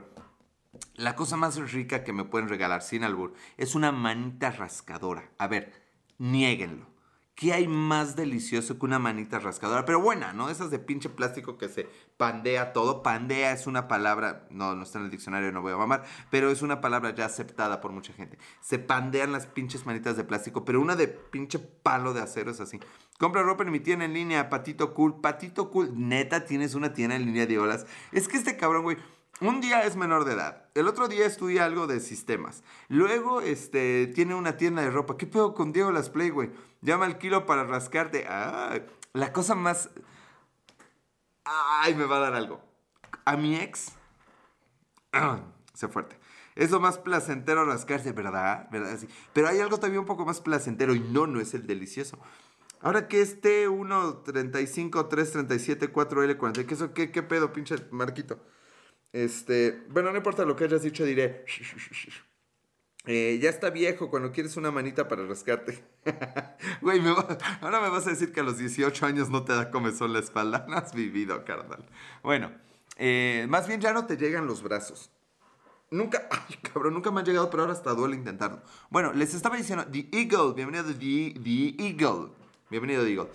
Speaker 1: La cosa más rica que me pueden regalar sin albur es una manita rascadora. A ver, niéguenlo. ¿Qué hay más delicioso que una manita rascadora? Pero buena, ¿no? Esas de pinche plástico que se pandea todo. Pandea es una palabra, no, no está en el diccionario, no voy a mamar, pero es una palabra ya aceptada por mucha gente. Se pandean las pinches manitas de plástico, pero una de pinche palo de acero es así. Compra ropa en mi tienda en línea, Patito Cool. Patito Cool, neta, tienes una tienda en línea de olas. Es que este cabrón, güey, un día es menor de edad. El otro día estudia algo de sistemas. Luego, este, tiene una tienda de ropa. ¿Qué pedo con Diego Las Play, güey? Llama al kilo para rascarte. Ah, la cosa más... Ay, me va a dar algo. A mi ex... Ah, sé fuerte. Es lo más placentero rascarse, ¿verdad? ¿verdad? Sí. Pero hay algo todavía un poco más placentero y no, no es el delicioso. Ahora que este 1.35, 3.37, 4L40, ¿qué, qué, ¿qué pedo, pinche Marquito? Este, bueno, no importa lo que hayas dicho, diré. Eh, ya está viejo cuando quieres una manita para rascarte. Güey, ahora me vas a decir que a los 18 años no te da comezón la espalda. No has vivido, carnal. Bueno, eh, más bien ya no te llegan los brazos. Nunca, ay cabrón, nunca me han llegado, pero ahora hasta duele intentarlo. Bueno, les estaba diciendo, The Eagle, bienvenido The, The Eagle. Bienvenido The Eagle.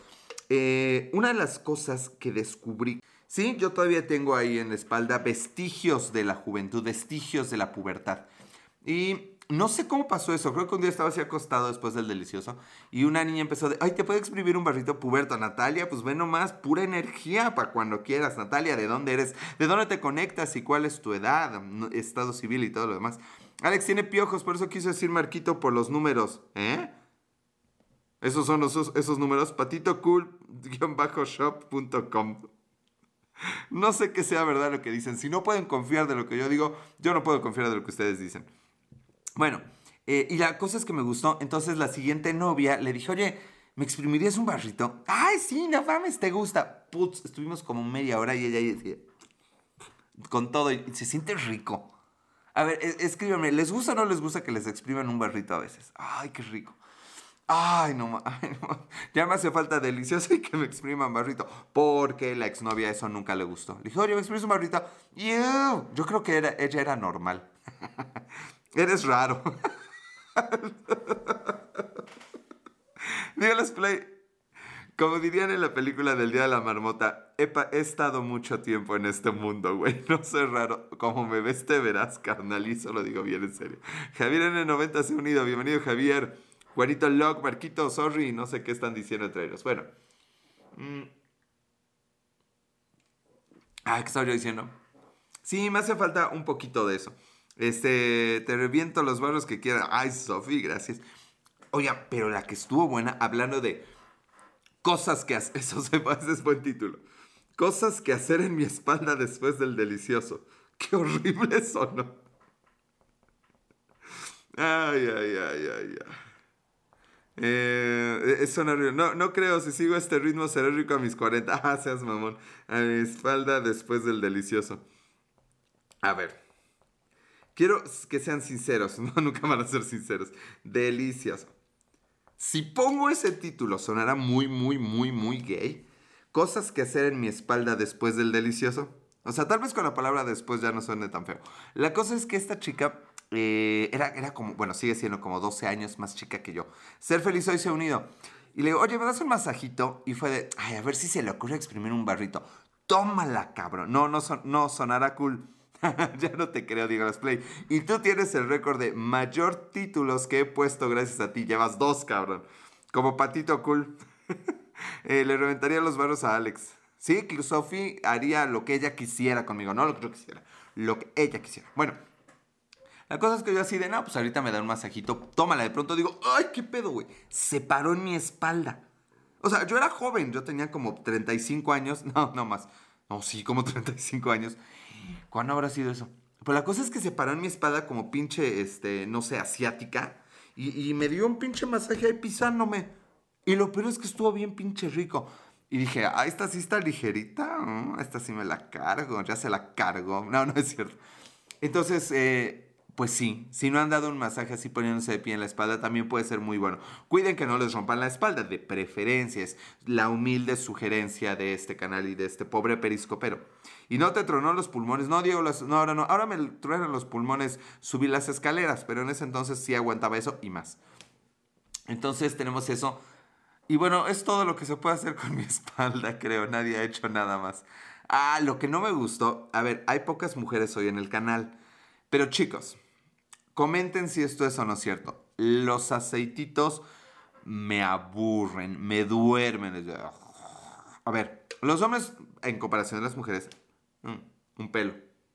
Speaker 1: Eh, una de las cosas que descubrí Sí, yo todavía tengo ahí en la espalda vestigios de la juventud, vestigios de la pubertad. Y no sé cómo pasó eso. Creo que un día estaba así acostado después del delicioso y una niña empezó de, ay, ¿te puede exprimir un barrito puberto? Natalia, pues ve nomás, pura energía para cuando quieras. Natalia, ¿de dónde eres? ¿De dónde te conectas? ¿Y cuál es tu edad? Estado civil y todo lo demás. Alex tiene piojos, por eso quiso decir Marquito por los números. ¿Eh? Esos son esos, esos números. patitocool-shop.com. No sé qué sea verdad lo que dicen. Si no pueden confiar de lo que yo digo, yo no puedo confiar de lo que ustedes dicen. Bueno, eh, y la cosa es que me gustó. Entonces la siguiente novia le dije, oye, ¿me exprimirías un barrito? Ay, sí, no mames, te gusta. Putz, estuvimos como media hora y ella decía, con todo, y se siente rico. A ver, escríbanme, ¿les gusta o no les gusta que les expriman un barrito a veces? Ay, qué rico. Ay no, ya me hace falta delicioso y que me expriman barrito. Porque la exnovia eso nunca le gustó. Le dije, oye, me exprimes un barrito. Y yo creo que ella era normal. Eres raro. Dígales play. Como dirían en la película del Día de la Marmota, he, he estado mucho tiempo en este mundo, güey. No soy raro. Como me ves, te verás, carnal. Y eso lo digo bien en serio. Javier N90 se ha unido. Bienvenido, Javier. Juanito Log, Marquito, sorry, no sé qué están diciendo entre ellos. Bueno. Mm. Ah, ¿qué estaba yo diciendo? Sí, me hace falta un poquito de eso. Este, te reviento los barros que quiera. Ay, Sofi, gracias. Oiga, pero la que estuvo buena, hablando de cosas que hacer. Eso es buen título. Cosas que hacer en mi espalda después del delicioso. Qué horrible sonó. Ay, ay, ay, ay, ay. Eh, es no, no creo, si sigo este ritmo seré rico a mis 40. Ah, seas mamón. A mi espalda después del delicioso. A ver. Quiero que sean sinceros. No, nunca van a ser sinceros. Delicioso. Si pongo ese título, sonará muy, muy, muy, muy gay. Cosas que hacer en mi espalda después del delicioso. O sea, tal vez con la palabra después ya no suene tan feo. La cosa es que esta chica eh, era, era como, bueno, sigue siendo como 12 años más chica que yo. Ser feliz hoy se ha unido. Y le digo, oye, ¿me das un masajito? Y fue de, ay, a ver si se le ocurre exprimir un barrito. Tómala, cabrón. No, no, son, no sonará cool. ya no te creo, digo, play. Y tú tienes el récord de mayor títulos que he puesto gracias a ti. Llevas dos, cabrón. Como patito cool. Eh, le reventaría los barros a Alex. Sí, Sophie haría lo que ella quisiera conmigo. No lo que yo quisiera. Lo que ella quisiera. Bueno, la cosa es que yo así de, no, pues ahorita me da un masajito, tómala. De pronto digo, ay, qué pedo, güey. Se paró en mi espalda. O sea, yo era joven, yo tenía como 35 años. No, no más. No, sí, como 35 años. ¿Cuándo habrá sido eso? Pues la cosa es que se paró en mi espalda como pinche, este, no sé, asiática. Y, me dio un pinche masaje ahí pisándome. Y lo peor es que estuvo bien pinche rico. Y dije, ah, esta sí está ligerita. esta sí me la cargo, ya se la cargo. No, no es cierto. Entonces, eh, pues sí, si no han dado un masaje así poniéndose de pie en la espalda, también puede ser muy bueno. Cuiden que no les rompan la espalda, de preferencia, es la humilde sugerencia de este canal y de este pobre periscopero. Y no te tronó los pulmones, no, Diego, no, ahora no, ahora me truenan los pulmones, subí las escaleras, pero en ese entonces sí aguantaba eso y más. Entonces tenemos eso. Y bueno, es todo lo que se puede hacer con mi espalda, creo, nadie ha hecho nada más. Ah, lo que no me gustó, a ver, hay pocas mujeres hoy en el canal, pero chicos, Comenten si esto es o no cierto. Los aceititos me aburren, me duermen. A ver, los hombres en comparación a las mujeres, mm, un pelo.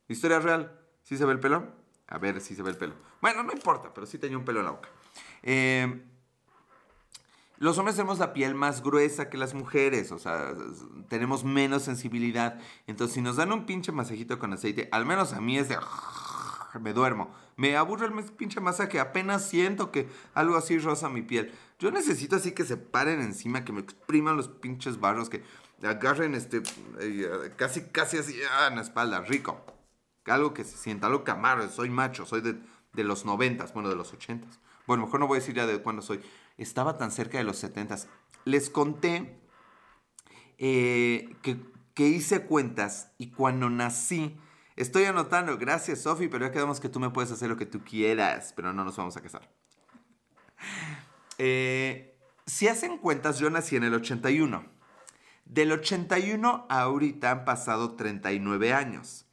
Speaker 1: Historia real, ¿sí se ve el pelo? A ver si se ve el pelo. Bueno, no importa, pero sí tenía un pelo en la boca. Eh, los hombres tenemos la piel más gruesa que las mujeres, o sea, tenemos menos sensibilidad. Entonces, si nos dan un pinche masajito con aceite, al menos a mí es de me duermo. Me aburre el pinche masaje, apenas siento que algo así roza mi piel. Yo necesito así que se paren encima, que me expriman los pinches barros, que agarren este, eh, casi, casi así ah, en la espalda, rico. Algo que se sienta, algo amarre, soy macho, soy de, de los noventas, bueno, de los ochentas. Bueno, mejor no voy a decir ya de cuándo soy. Estaba tan cerca de los setentas. Les conté eh, que hice cuentas y cuando nací Estoy anotando, gracias Sofi, pero ya quedamos que tú me puedes hacer lo que tú quieras, pero no nos vamos a casar. Eh, si hacen cuentas, yo nací en el 81. Del 81 a ahorita han pasado 39 años.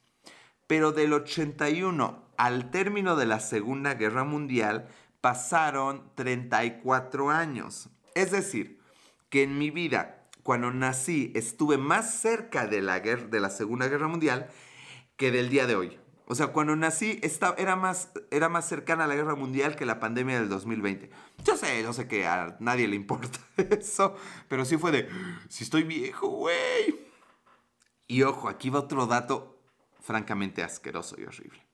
Speaker 1: Pero del 81 al término de la Segunda Guerra Mundial pasaron 34 años. Es decir, que en mi vida, cuando nací, estuve más cerca de la, guerra, de la Segunda Guerra Mundial que del día de hoy. O sea, cuando nací era, más, era más cercana a la guerra mundial que la pandemia del 2020. Yo sé, yo sé que a nadie le importa eso, pero sí fue de, si estoy viejo, güey. Y ojo, aquí va otro dato francamente asqueroso y horrible.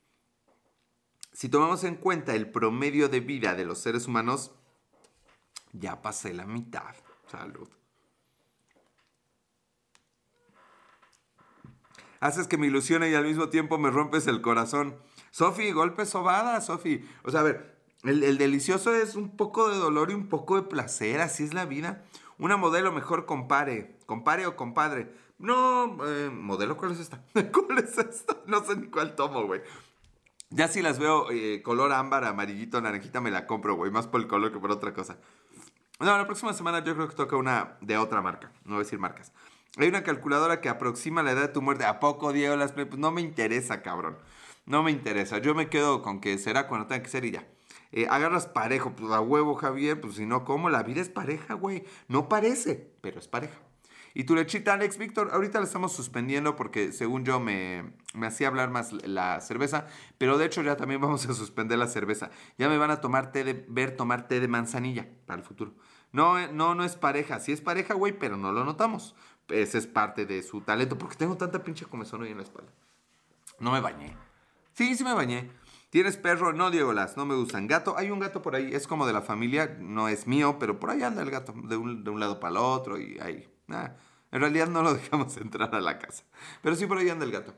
Speaker 1: Si tomamos en cuenta el promedio de vida de los seres humanos, ya pasé la mitad. Salud. Haces que me ilusione y al mismo tiempo me rompes el corazón. Sofi, golpe sobada, Sofi. O sea, a ver, el, delicioso es un poco de dolor y un poco de placer, así es la vida. Una modelo mejor compare, compare o compadre. No, eh, modelo, ¿cuál es esta? ¿Cuál es esta? No sé ni cuál tomo, güey. Ya si las veo eh, color ámbar, amarillito, naranjita, me la compro, güey. Más por el color que por otra cosa. No, la próxima semana yo creo que toca una de otra marca. No voy a decir marcas. Hay una calculadora que aproxima la edad de tu muerte. ¿A poco, Diego? Las pues no me interesa, cabrón. No me interesa. Yo me quedo con que será cuando tenga que ser y ya. Eh, agarras parejo, pues a huevo, Javier. Pues si no, ¿cómo? La vida es pareja, güey. No parece, pero es pareja. Y tu lechita, Alex Víctor, ahorita la estamos suspendiendo porque según yo me, me hacía hablar más la cerveza, pero de hecho ya también vamos a suspender la cerveza. Ya me van a tomar té de, ver tomar té de manzanilla para el futuro. No, no, no es pareja. Sí es pareja, güey, pero no lo notamos ese es parte de su talento. Porque tengo tanta pinche comezón hoy en la espalda. No me bañé. Sí, sí me bañé. ¿Tienes perro? No, Diego Las, no me gustan. Gato, hay un gato por ahí, es como de la familia, no es mío, pero por ahí anda el gato, de un, lado para el otro y ahí. en realidad no lo dejamos entrar a la casa. Pero sí por ahí anda el gato.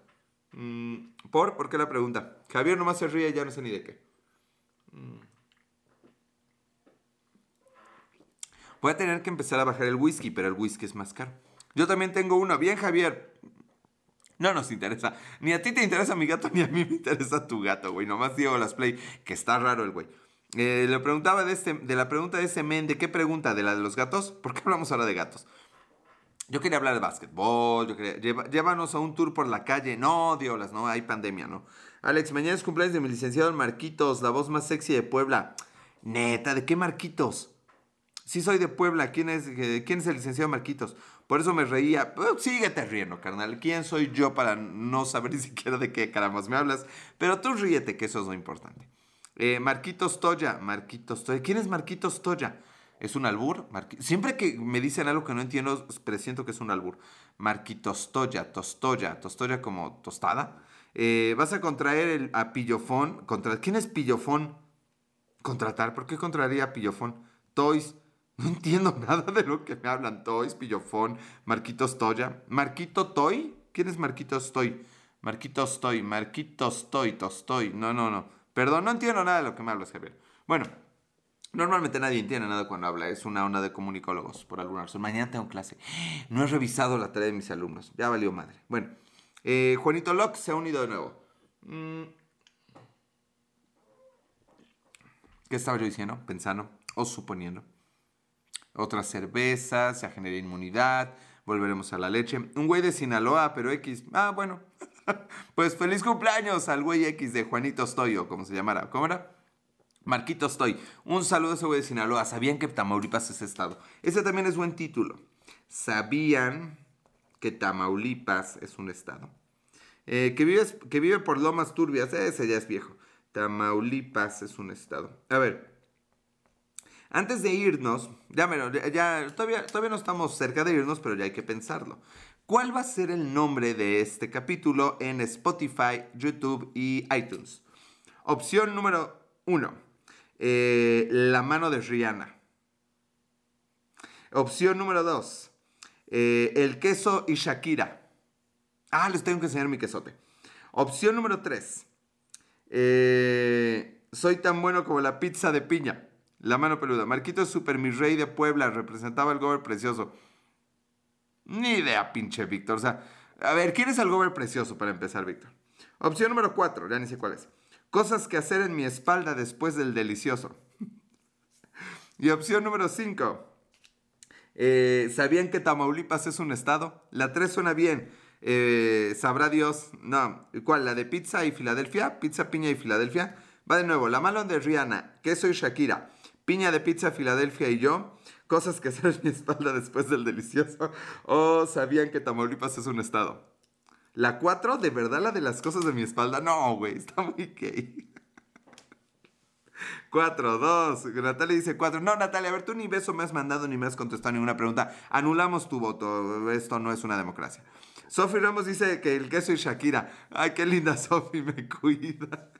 Speaker 1: Mm, ¿Por? ¿Por qué la pregunta? Javier nomás se ríe, ya no sé ni de qué. Mm. Voy a tener que empezar a bajar el whisky, pero el whisky es más caro. Yo también tengo uno. Bien, Javier. No nos interesa. Ni a ti te interesa mi gato, ni a mí me interesa tu gato, güey. Nomás Diego Las Play, que está raro el güey. Eh, le preguntaba de, este, de la pregunta de ese men, ¿de qué pregunta? ¿De la de los gatos? ¿Por qué hablamos ahora de gatos? Yo quería hablar de básquetbol, yo quería, llévanos a un tour por la calle. No, Diolas, no, hay pandemia, ¿no? Alex, mañana es cumpleaños de mi licenciado Marquitos, la voz más sexy de Puebla. Neta, ¿de qué Marquitos? Sí soy de Puebla, ¿quién es, eh, ¿quién es el licenciado Marquitos? Por eso me reía. síguete riendo, carnal. ¿Quién soy yo para no saber ni siquiera de qué caramba me hablas? Pero tú ríete, que eso es lo importante. Eh, Marquitos Toya. Marquitos. ¿Quién es Marquitos Toya? ¿Es un albur? Siempre que me dicen algo que no entiendo, presiento que es un albur. Marquitos Toya, Tostoya, Tostoya como tostada. Eh, vas a contraer a Pillofón. ¿Quién es Pillofón? Contratar. ¿Por qué contraría a Pillofón? Toys. No entiendo nada de lo que me hablan. Toys, Pillofón, Marquitos Toya. ¿Marquito Toy? ¿Quién es Marquitos Toy? Marquitos Toy, Marquitos Toy, Tostoy. No, no, no. Perdón, no entiendo nada de lo que me hablas, Javier. Bueno, normalmente nadie entiende nada cuando habla. Es una onda de comunicólogos, por alguna razón. Mañana tengo clase. No he revisado la tarea de mis alumnos. Ya valió madre. Bueno, eh, Juanito Locke se ha unido de nuevo. Mm. ¿Qué estaba yo diciendo? Pensando o suponiendo otra cerveza, se genera inmunidad, volveremos a la leche. Un güey de Sinaloa, pero X. Ah, bueno. pues feliz cumpleaños al güey X de Juanito Stoy, o como se llamara. ¿Cómo era? Marquito Stoy. Un saludo a ese güey de Sinaloa. ¿Sabían que Tamaulipas es estado? Ese también es buen título. ¿Sabían que Tamaulipas es un estado? Eh, que, que vive por Lomas Turbias. Ese ya es viejo. Tamaulipas es un estado. A ver, antes de irnos, ya, todavía no estamos cerca de irnos, pero ya hay que pensarlo. ¿Cuál va a ser el nombre de este capítulo en Spotify, YouTube y iTunes? Opción número uno, eh, La mano de Rihanna. Opción número dos, eh, El queso y Shakira. Ah, les tengo que enseñar mi quesote. Opción número tres, eh, Soy tan bueno como la pizza de piña. La mano peluda. Marquito Super Mi Rey de Puebla representaba el gober precioso. Ni idea, pinche Víctor. O sea, a ver, ¿quién es el gober precioso para empezar, Víctor? Opción número 4, ya ni sé cuál es. Cosas que hacer en mi espalda después del delicioso. y opción número 5. Eh, ¿Sabían que Tamaulipas es un estado? La 3 suena bien. Eh, sabrá Dios. No, ¿cuál? ¿La de pizza y Filadelfia? Pizza, piña y Filadelfia. Va de nuevo. La mano de Rihanna. Queso y Shakira. Piña de pizza, Filadelfia y yo. Cosas que hacer en mi espalda después del delicioso. ¿O sabían que Tamaulipas es un estado? La 4, ¿de verdad la de las cosas de mi espalda? No, güey, está muy gay. 4, 2. Natalia dice 4. No, Natalia, a ver, tú ni beso me has mandado ni me has contestado ninguna pregunta. Anulamos tu voto. Esto no es una democracia. Sofi Ramos dice que el queso y Shakira. Ay, qué linda Sofi, me cuida.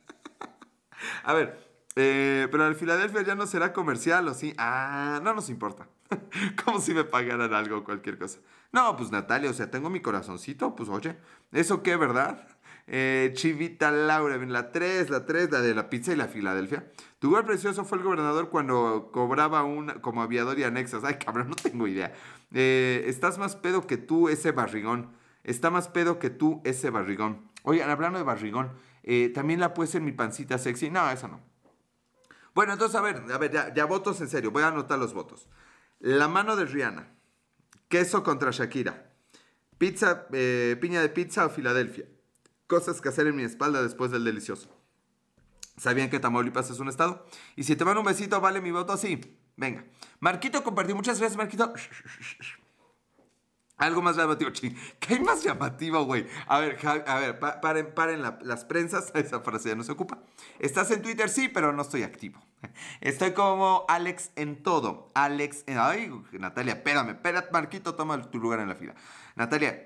Speaker 1: a ver, eh, pero el Filadelfia ya no será comercial, ¿o sí? Ah, no nos importa. Como si me pagaran algo o cualquier cosa. No, pues Natalia, o sea, tengo mi corazoncito, pues oye, ¿eso qué, verdad? Eh, Chivita Laura, la 3, la 3, la de la pizza y la Filadelfia. Tu lugar precioso fue el gobernador cuando cobraba un como aviador y anexas. Ay, cabrón, no tengo idea. Eh, estás más pedo que tú, ese barrigón. Está más pedo que tú, ese barrigón. Oigan, hablando de barrigón, también la puse en mi pancita sexy. No, eso no. Bueno, entonces, a ver, a ver, ya, votos en serio. Voy a anotar los votos. La mano de Rihanna. Queso contra Shakira. Pizza, eh, piña de pizza o Filadelfia. Cosas que hacer en mi espalda después del delicioso. ¿Sabían que Tamaulipas es un estado? Y si te van un besito, vale mi voto así. Venga. Marquito compartió. Muchas gracias, Marquito. Algo más llamativo, ching. ¿Qué hay más llamativo, güey? A ver, a ver, paren, paren las prensas. Esa frase ya no se ocupa. ¿Estás en Twitter? Sí, pero no estoy activo. Estoy como Alex en todo. Alex en... Ay, Natalia, espérame. Espérate, Marquito, toma tu lugar en la fila. Natalia,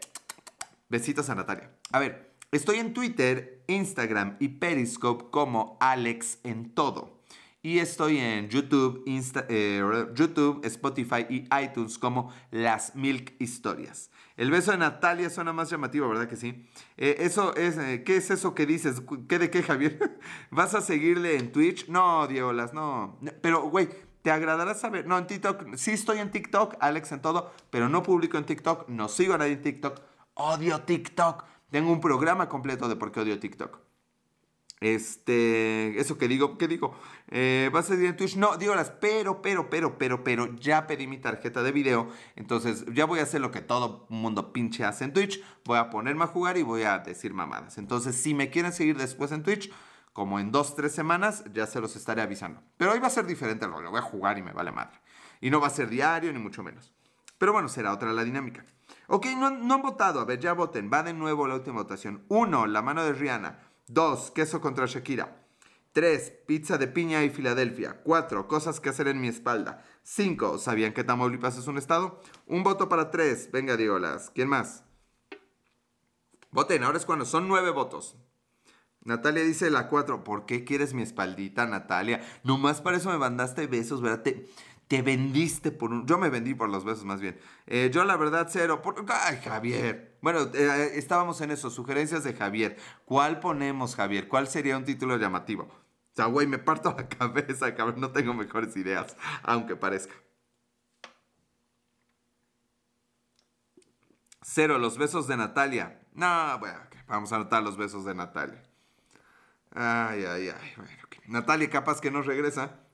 Speaker 1: besitos a Natalia. A ver, estoy en Twitter, Instagram y Periscope como Alex en todo. Y estoy en YouTube, eh, YouTube, Spotify y iTunes como Las Milk Historias. El beso de Natalia suena más llamativo, ¿verdad que sí? Eh, eso es, eh, ¿qué es eso que dices? ¿Qué de qué, Javier? ¿Vas a seguirle en Twitch? No, Diolas, no. Pero, güey, te agradará saber. No, en TikTok, sí estoy en TikTok, Alex en todo, pero no publico en TikTok, no sigo nadie en TikTok. Odio TikTok. Tengo un programa completo de por qué odio TikTok. Este, eso que digo, ¿qué digo? Eh, ¿Vas a seguir en Twitch? No, digo las, pero, pero, pero, pero, pero, ya pedí mi tarjeta de video. Entonces, ya voy a hacer lo que todo mundo pinche hace en Twitch. Voy a ponerme a jugar y voy a decir mamadas. Entonces, si me quieren seguir después en Twitch, como en dos, tres semanas, ya se los estaré avisando. Pero hoy va a ser diferente lo voy a jugar y me vale madre. Y no va a ser diario, ni mucho menos. Pero bueno, será otra la dinámica. Ok, no, no han votado. A ver, ya voten. Va de nuevo la última votación. Uno, la mano de Rihanna. 2. Queso contra Shakira. 3. Pizza de piña y Filadelfia. 4. Cosas que hacer en mi espalda. 5. ¿Sabían que Tamaulipas es un estado? Un voto para 3. Venga, Diolas. ¿Quién más? Voten, ahora es cuando son 9 votos. Natalia dice la 4. ¿Por qué quieres mi espaldita, Natalia? Nomás para eso me mandaste besos, ¿verdad? Te vendiste por un... Yo me vendí por los besos más bien. Eh, yo la verdad cero. Por... Ay, Javier. Bueno, eh, estábamos en eso, sugerencias de Javier. ¿Cuál ponemos, Javier? ¿Cuál sería un título llamativo? O sea, güey, me parto la cabeza, cabrón. No tengo mejores ideas, aunque parezca. Cero, los besos de Natalia. No, bueno, vamos a anotar los besos de Natalia. Ay, ay, ay. Bueno, Natalia capaz que no regresa.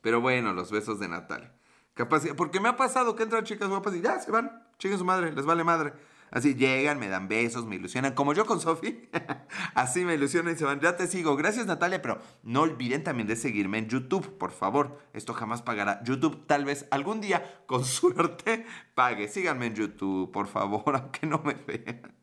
Speaker 1: Pero bueno, los besos de Natalia. Capaz, porque me ha pasado que entran chicas guapas y ya se van, chinguen su madre, les vale madre. Así llegan, me dan besos, me ilusionan, como yo con Sofi. Así me ilusionan y se van. Ya te sigo. Gracias Natalia, pero no olviden también de seguirme en YouTube, por favor. Esto jamás pagará. YouTube tal vez algún día, con suerte, pague. Síganme en YouTube, por favor, aunque no me vean.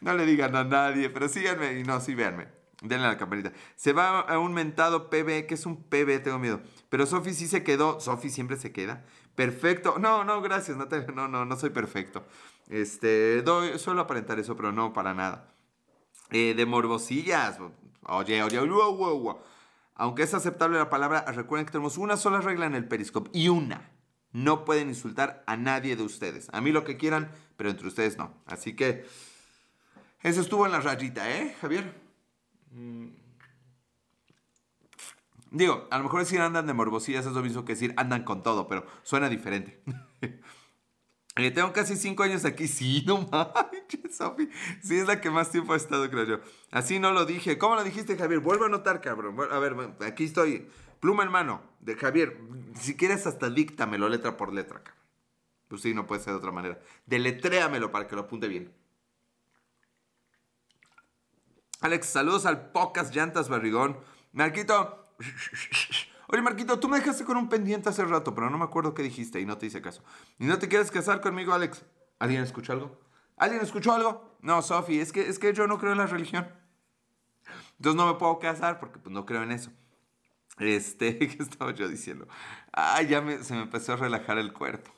Speaker 1: No le digan a nadie, pero síganme y no, sí véanme. Denle a la campanita. Se va a un mentado PB, que es un PB, tengo miedo. Pero Sofi sí se quedó. Sofi siempre se queda. Perfecto. No, no, gracias, Natalia. No, no, no soy perfecto. Este, doy, suelo aparentar eso, pero no para nada. Eh, de morbosillas. Oye, oye, wow, wow, wow. Aunque es aceptable la palabra, recuerden que tenemos una sola regla en el Periscope. Y una. No pueden insultar a nadie de ustedes. A mí lo que quieran, pero entre ustedes no. Así que... Eso estuvo en la rayita, ¿eh, Javier? Mm. Digo, a lo mejor decir andan de morbosillas es lo mismo que decir andan con todo, pero suena diferente. Eh, tengo casi cinco años aquí. Sí, no manches, Sofi. Sí, es la que más tiempo ha estado, creo yo. Así no lo dije. ¿Cómo lo dijiste, Javier? Vuelvo a anotar, cabrón. A ver, aquí estoy. Pluma en mano de Javier. Si quieres, hasta díctamelo letra por letra, cabrón. Pues sí, no puede ser de otra manera. Deletréamelo para que lo apunte bien. Alex, saludos al Pocas Llantas Barrigón. Marquito. Oye, Marquito, tú me dejaste con un pendiente hace rato, pero no me acuerdo qué dijiste y no te hice caso. ¿Y no te quieres casar conmigo, Alex? ¿Alguien escuchó algo? ¿Alguien escuchó algo? No, Sofi, es que, es que yo no creo en la religión. Entonces no me puedo casar porque pues, no creo en eso. Este, ¿qué estaba yo diciendo? Ay, ya se me empezó a relajar el cuerpo.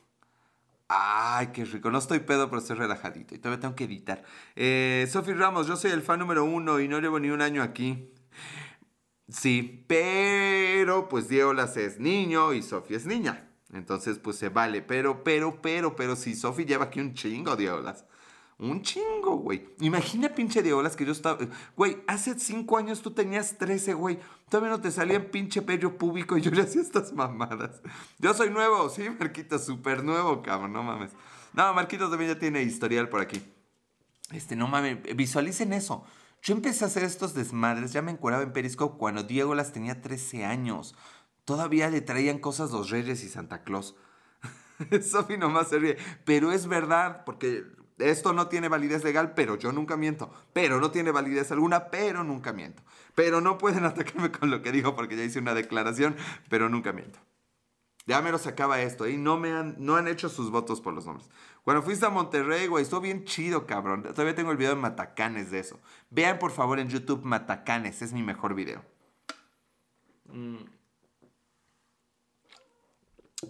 Speaker 1: Ay, qué rico. No estoy pedo, pero estoy relajadito. Y todavía tengo que editar. Eh, Sofi Ramos, yo soy el fan número uno y no llevo ni un año aquí. Sí, pero pues Diego las es niño y Sofi es niña. Entonces, pues se vale. Pero, pero, pero, pero, si Sofi lleva aquí un chingo, Diolas. Un chingo, güey. Imagina, pinche Diolas, que yo estaba. Güey, hace cinco años tú tenías 13, güey. Todavía no te salía en pinche pello público y yo le hacía estas mamadas. Yo soy nuevo, sí, Marquito, súper nuevo, cabrón, no mames. No, Marquito también ya tiene historial por aquí. Este, no mames, visualicen eso. Yo empecé a hacer estos desmadres, ya me encueraba en Periscope cuando Diego las tenía 13 años. Todavía le traían cosas los Reyes y Santa Claus. Sofi nomás se ríe. Pero es verdad, porque esto no tiene validez legal, pero yo nunca miento. Pero no tiene validez alguna, pero nunca miento. Pero no pueden atacarme con lo que digo porque ya hice una declaración, pero nunca miento. Ya me lo sacaba esto, y no me han, no han hecho sus votos por los nombres. Cuando fuiste a Monterrey, güey, estuvo bien chido, cabrón. Todavía tengo el video de Matacanes de eso. Vean por favor en YouTube Matacanes, es mi mejor video. Mm.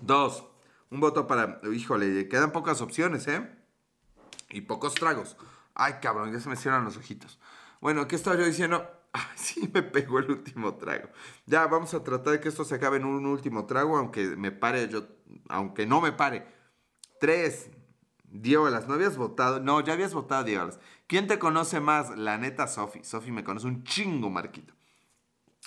Speaker 1: Dos. Un voto para. Híjole, quedan pocas opciones, ¿eh? Y pocos tragos. Ay, cabrón, ya se me cierran los ojitos. Bueno, ¿qué estaba yo diciendo? Ay, sí, me pegó el último trago. Ya, vamos a tratar de que esto se acabe en un último trago, aunque me pare yo. Aunque no me pare. Tres. Diolas, ¿no habías votado? No, ya habías votado, Diolas. ¿Quién te conoce más? La neta, Sofi. Sofi me conoce un chingo, Marquito.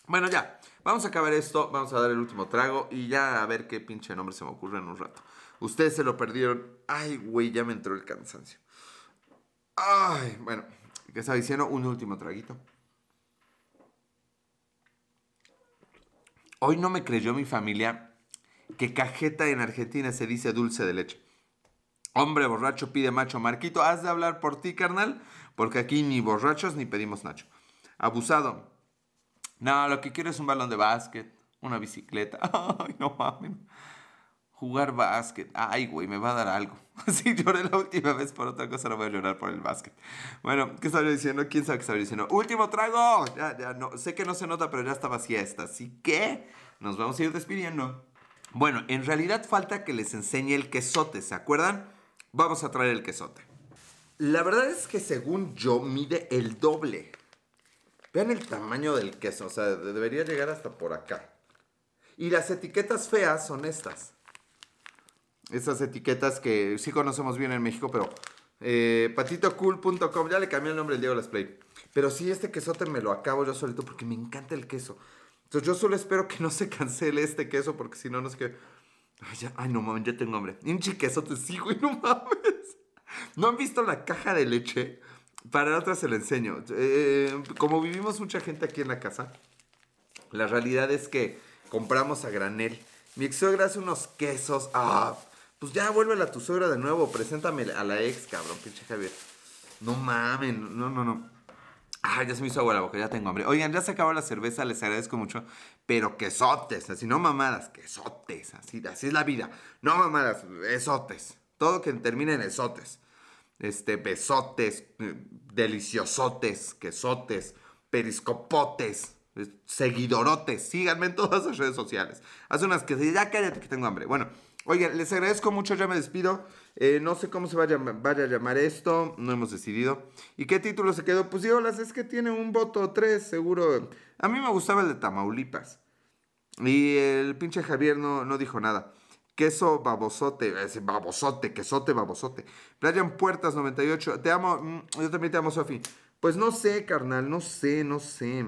Speaker 1: Bueno, ya. Vamos a acabar esto, vamos a dar el último trago y ya a ver qué pinche nombre se me ocurre en un rato. Ustedes se lo perdieron. Ay, güey, ya me entró el cansancio. Ay, bueno, ¿qué estaba diciendo? Un último traguito. Hoy no me creyó mi familia que cajeta en Argentina se dice dulce de leche. Hombre borracho pide macho. Marquito, has de hablar por ti, carnal, porque aquí ni borrachos ni pedimos nacho. Abusado. No, lo que quiero es un balón de básquet, una bicicleta. Ay, no mames. Jugar básquet. Ay, güey, me va a dar algo. Si lloré la última vez por otra cosa, no voy a llorar por el básquet. Bueno, ¿qué estaba diciendo? ¿Quién sabe qué estaba diciendo? ¡Último trago! Ya, ya, no. Sé que no se nota, pero ya está vacía esta. Así que nos vamos a ir despidiendo. Bueno, en realidad falta que les enseñe el quesote, ¿se acuerdan? Vamos a traer el quesote. La verdad es que según yo mide el doble. Vean el tamaño del queso, o sea, debería llegar hasta por acá. Y las etiquetas feas son estas. Estas etiquetas que sí conocemos bien en México, pero eh, patitocool.com, ya le cambié el nombre el Diego Las Play. Pero sí, este quesote me lo acabo yo solito porque me encanta el queso. Entonces yo solo espero que no se cancele este queso porque si no, no es que... Ay, no mames, ya tengo hambre. Inchi quesote, sí, güey, no mames. ¿No han visto la caja de leche? Para la otra se lo enseño. Eh, como vivimos mucha gente aquí en la casa, la realidad es que compramos a granel. Mi ex hace unos quesos. Ah, pues ya vuelve a tu suegra de nuevo. Preséntame a la ex, cabrón, pinche Javier. No mames, no, no, no. Ah, ya se me hizo agua la boca, ya tengo hambre. Oigan, ya se acabó la cerveza, les agradezco mucho. Pero quesotes, así no mamadas, quesotes, así, así es la vida. No mamadas, esotes. Todo que termine en esotes este, besotes, eh, deliciosotes, quesotes, periscopotes, seguidorotes. Síganme en todas las redes sociales. Haz unas que ya cállate que tengo hambre. Bueno, oigan, les agradezco mucho, ya me despido. Eh, no sé cómo se vaya, vaya, a llamar esto, no hemos decidido. ¿Y qué título se quedó? Pues las es que tiene un voto tres, seguro. A mí me gustaba el de Tamaulipas. Y el pinche Javier no, no dijo nada. Queso babosote, babosote, quesote babosote. Brian Puertas 98, te amo, mm, yo también te amo, Sofi. Pues no sé, carnal, no sé, no sé.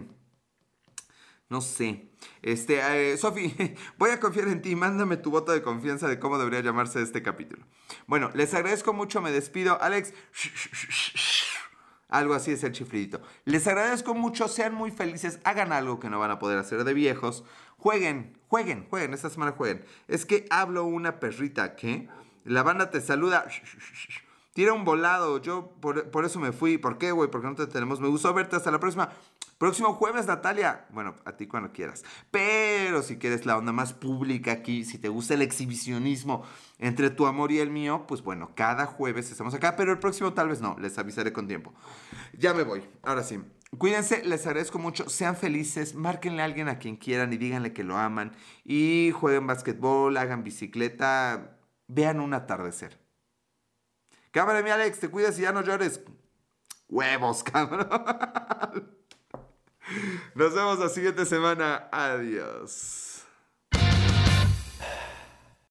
Speaker 1: No sé. Este, eh, Sofi, voy a confiar en ti. Mándame tu voto de confianza de cómo debería llamarse este capítulo. Bueno, les agradezco mucho, me despido. Alex, algo así es el chifridito. Les agradezco mucho, sean muy felices, hagan algo que no van a poder hacer de viejos. Jueguen, jueguen, jueguen, esta semana jueguen. Es que hablo una perrita que La banda te saluda. Tira un volado. Yo por, por eso me fui. ¿Por qué, güey? Porque no te tenemos. Me gustó verte. Hasta la próxima. Próximo jueves, Natalia. Bueno, a ti cuando quieras. Pero si quieres la onda más pública aquí, si te gusta el exhibicionismo entre tu amor y el mío, pues bueno, cada jueves estamos acá. Pero el próximo tal vez no. Les avisaré con tiempo. Ya me voy. Ahora sí. Cuídense, les agradezco mucho, sean felices, márquenle a alguien a quien quieran y díganle que lo aman y jueguen basquetbol, hagan bicicleta, vean un atardecer. Cámara, mi Alex, te cuidas y ya no llores. Huevos, cabrón. Nos vemos la siguiente semana. Adiós.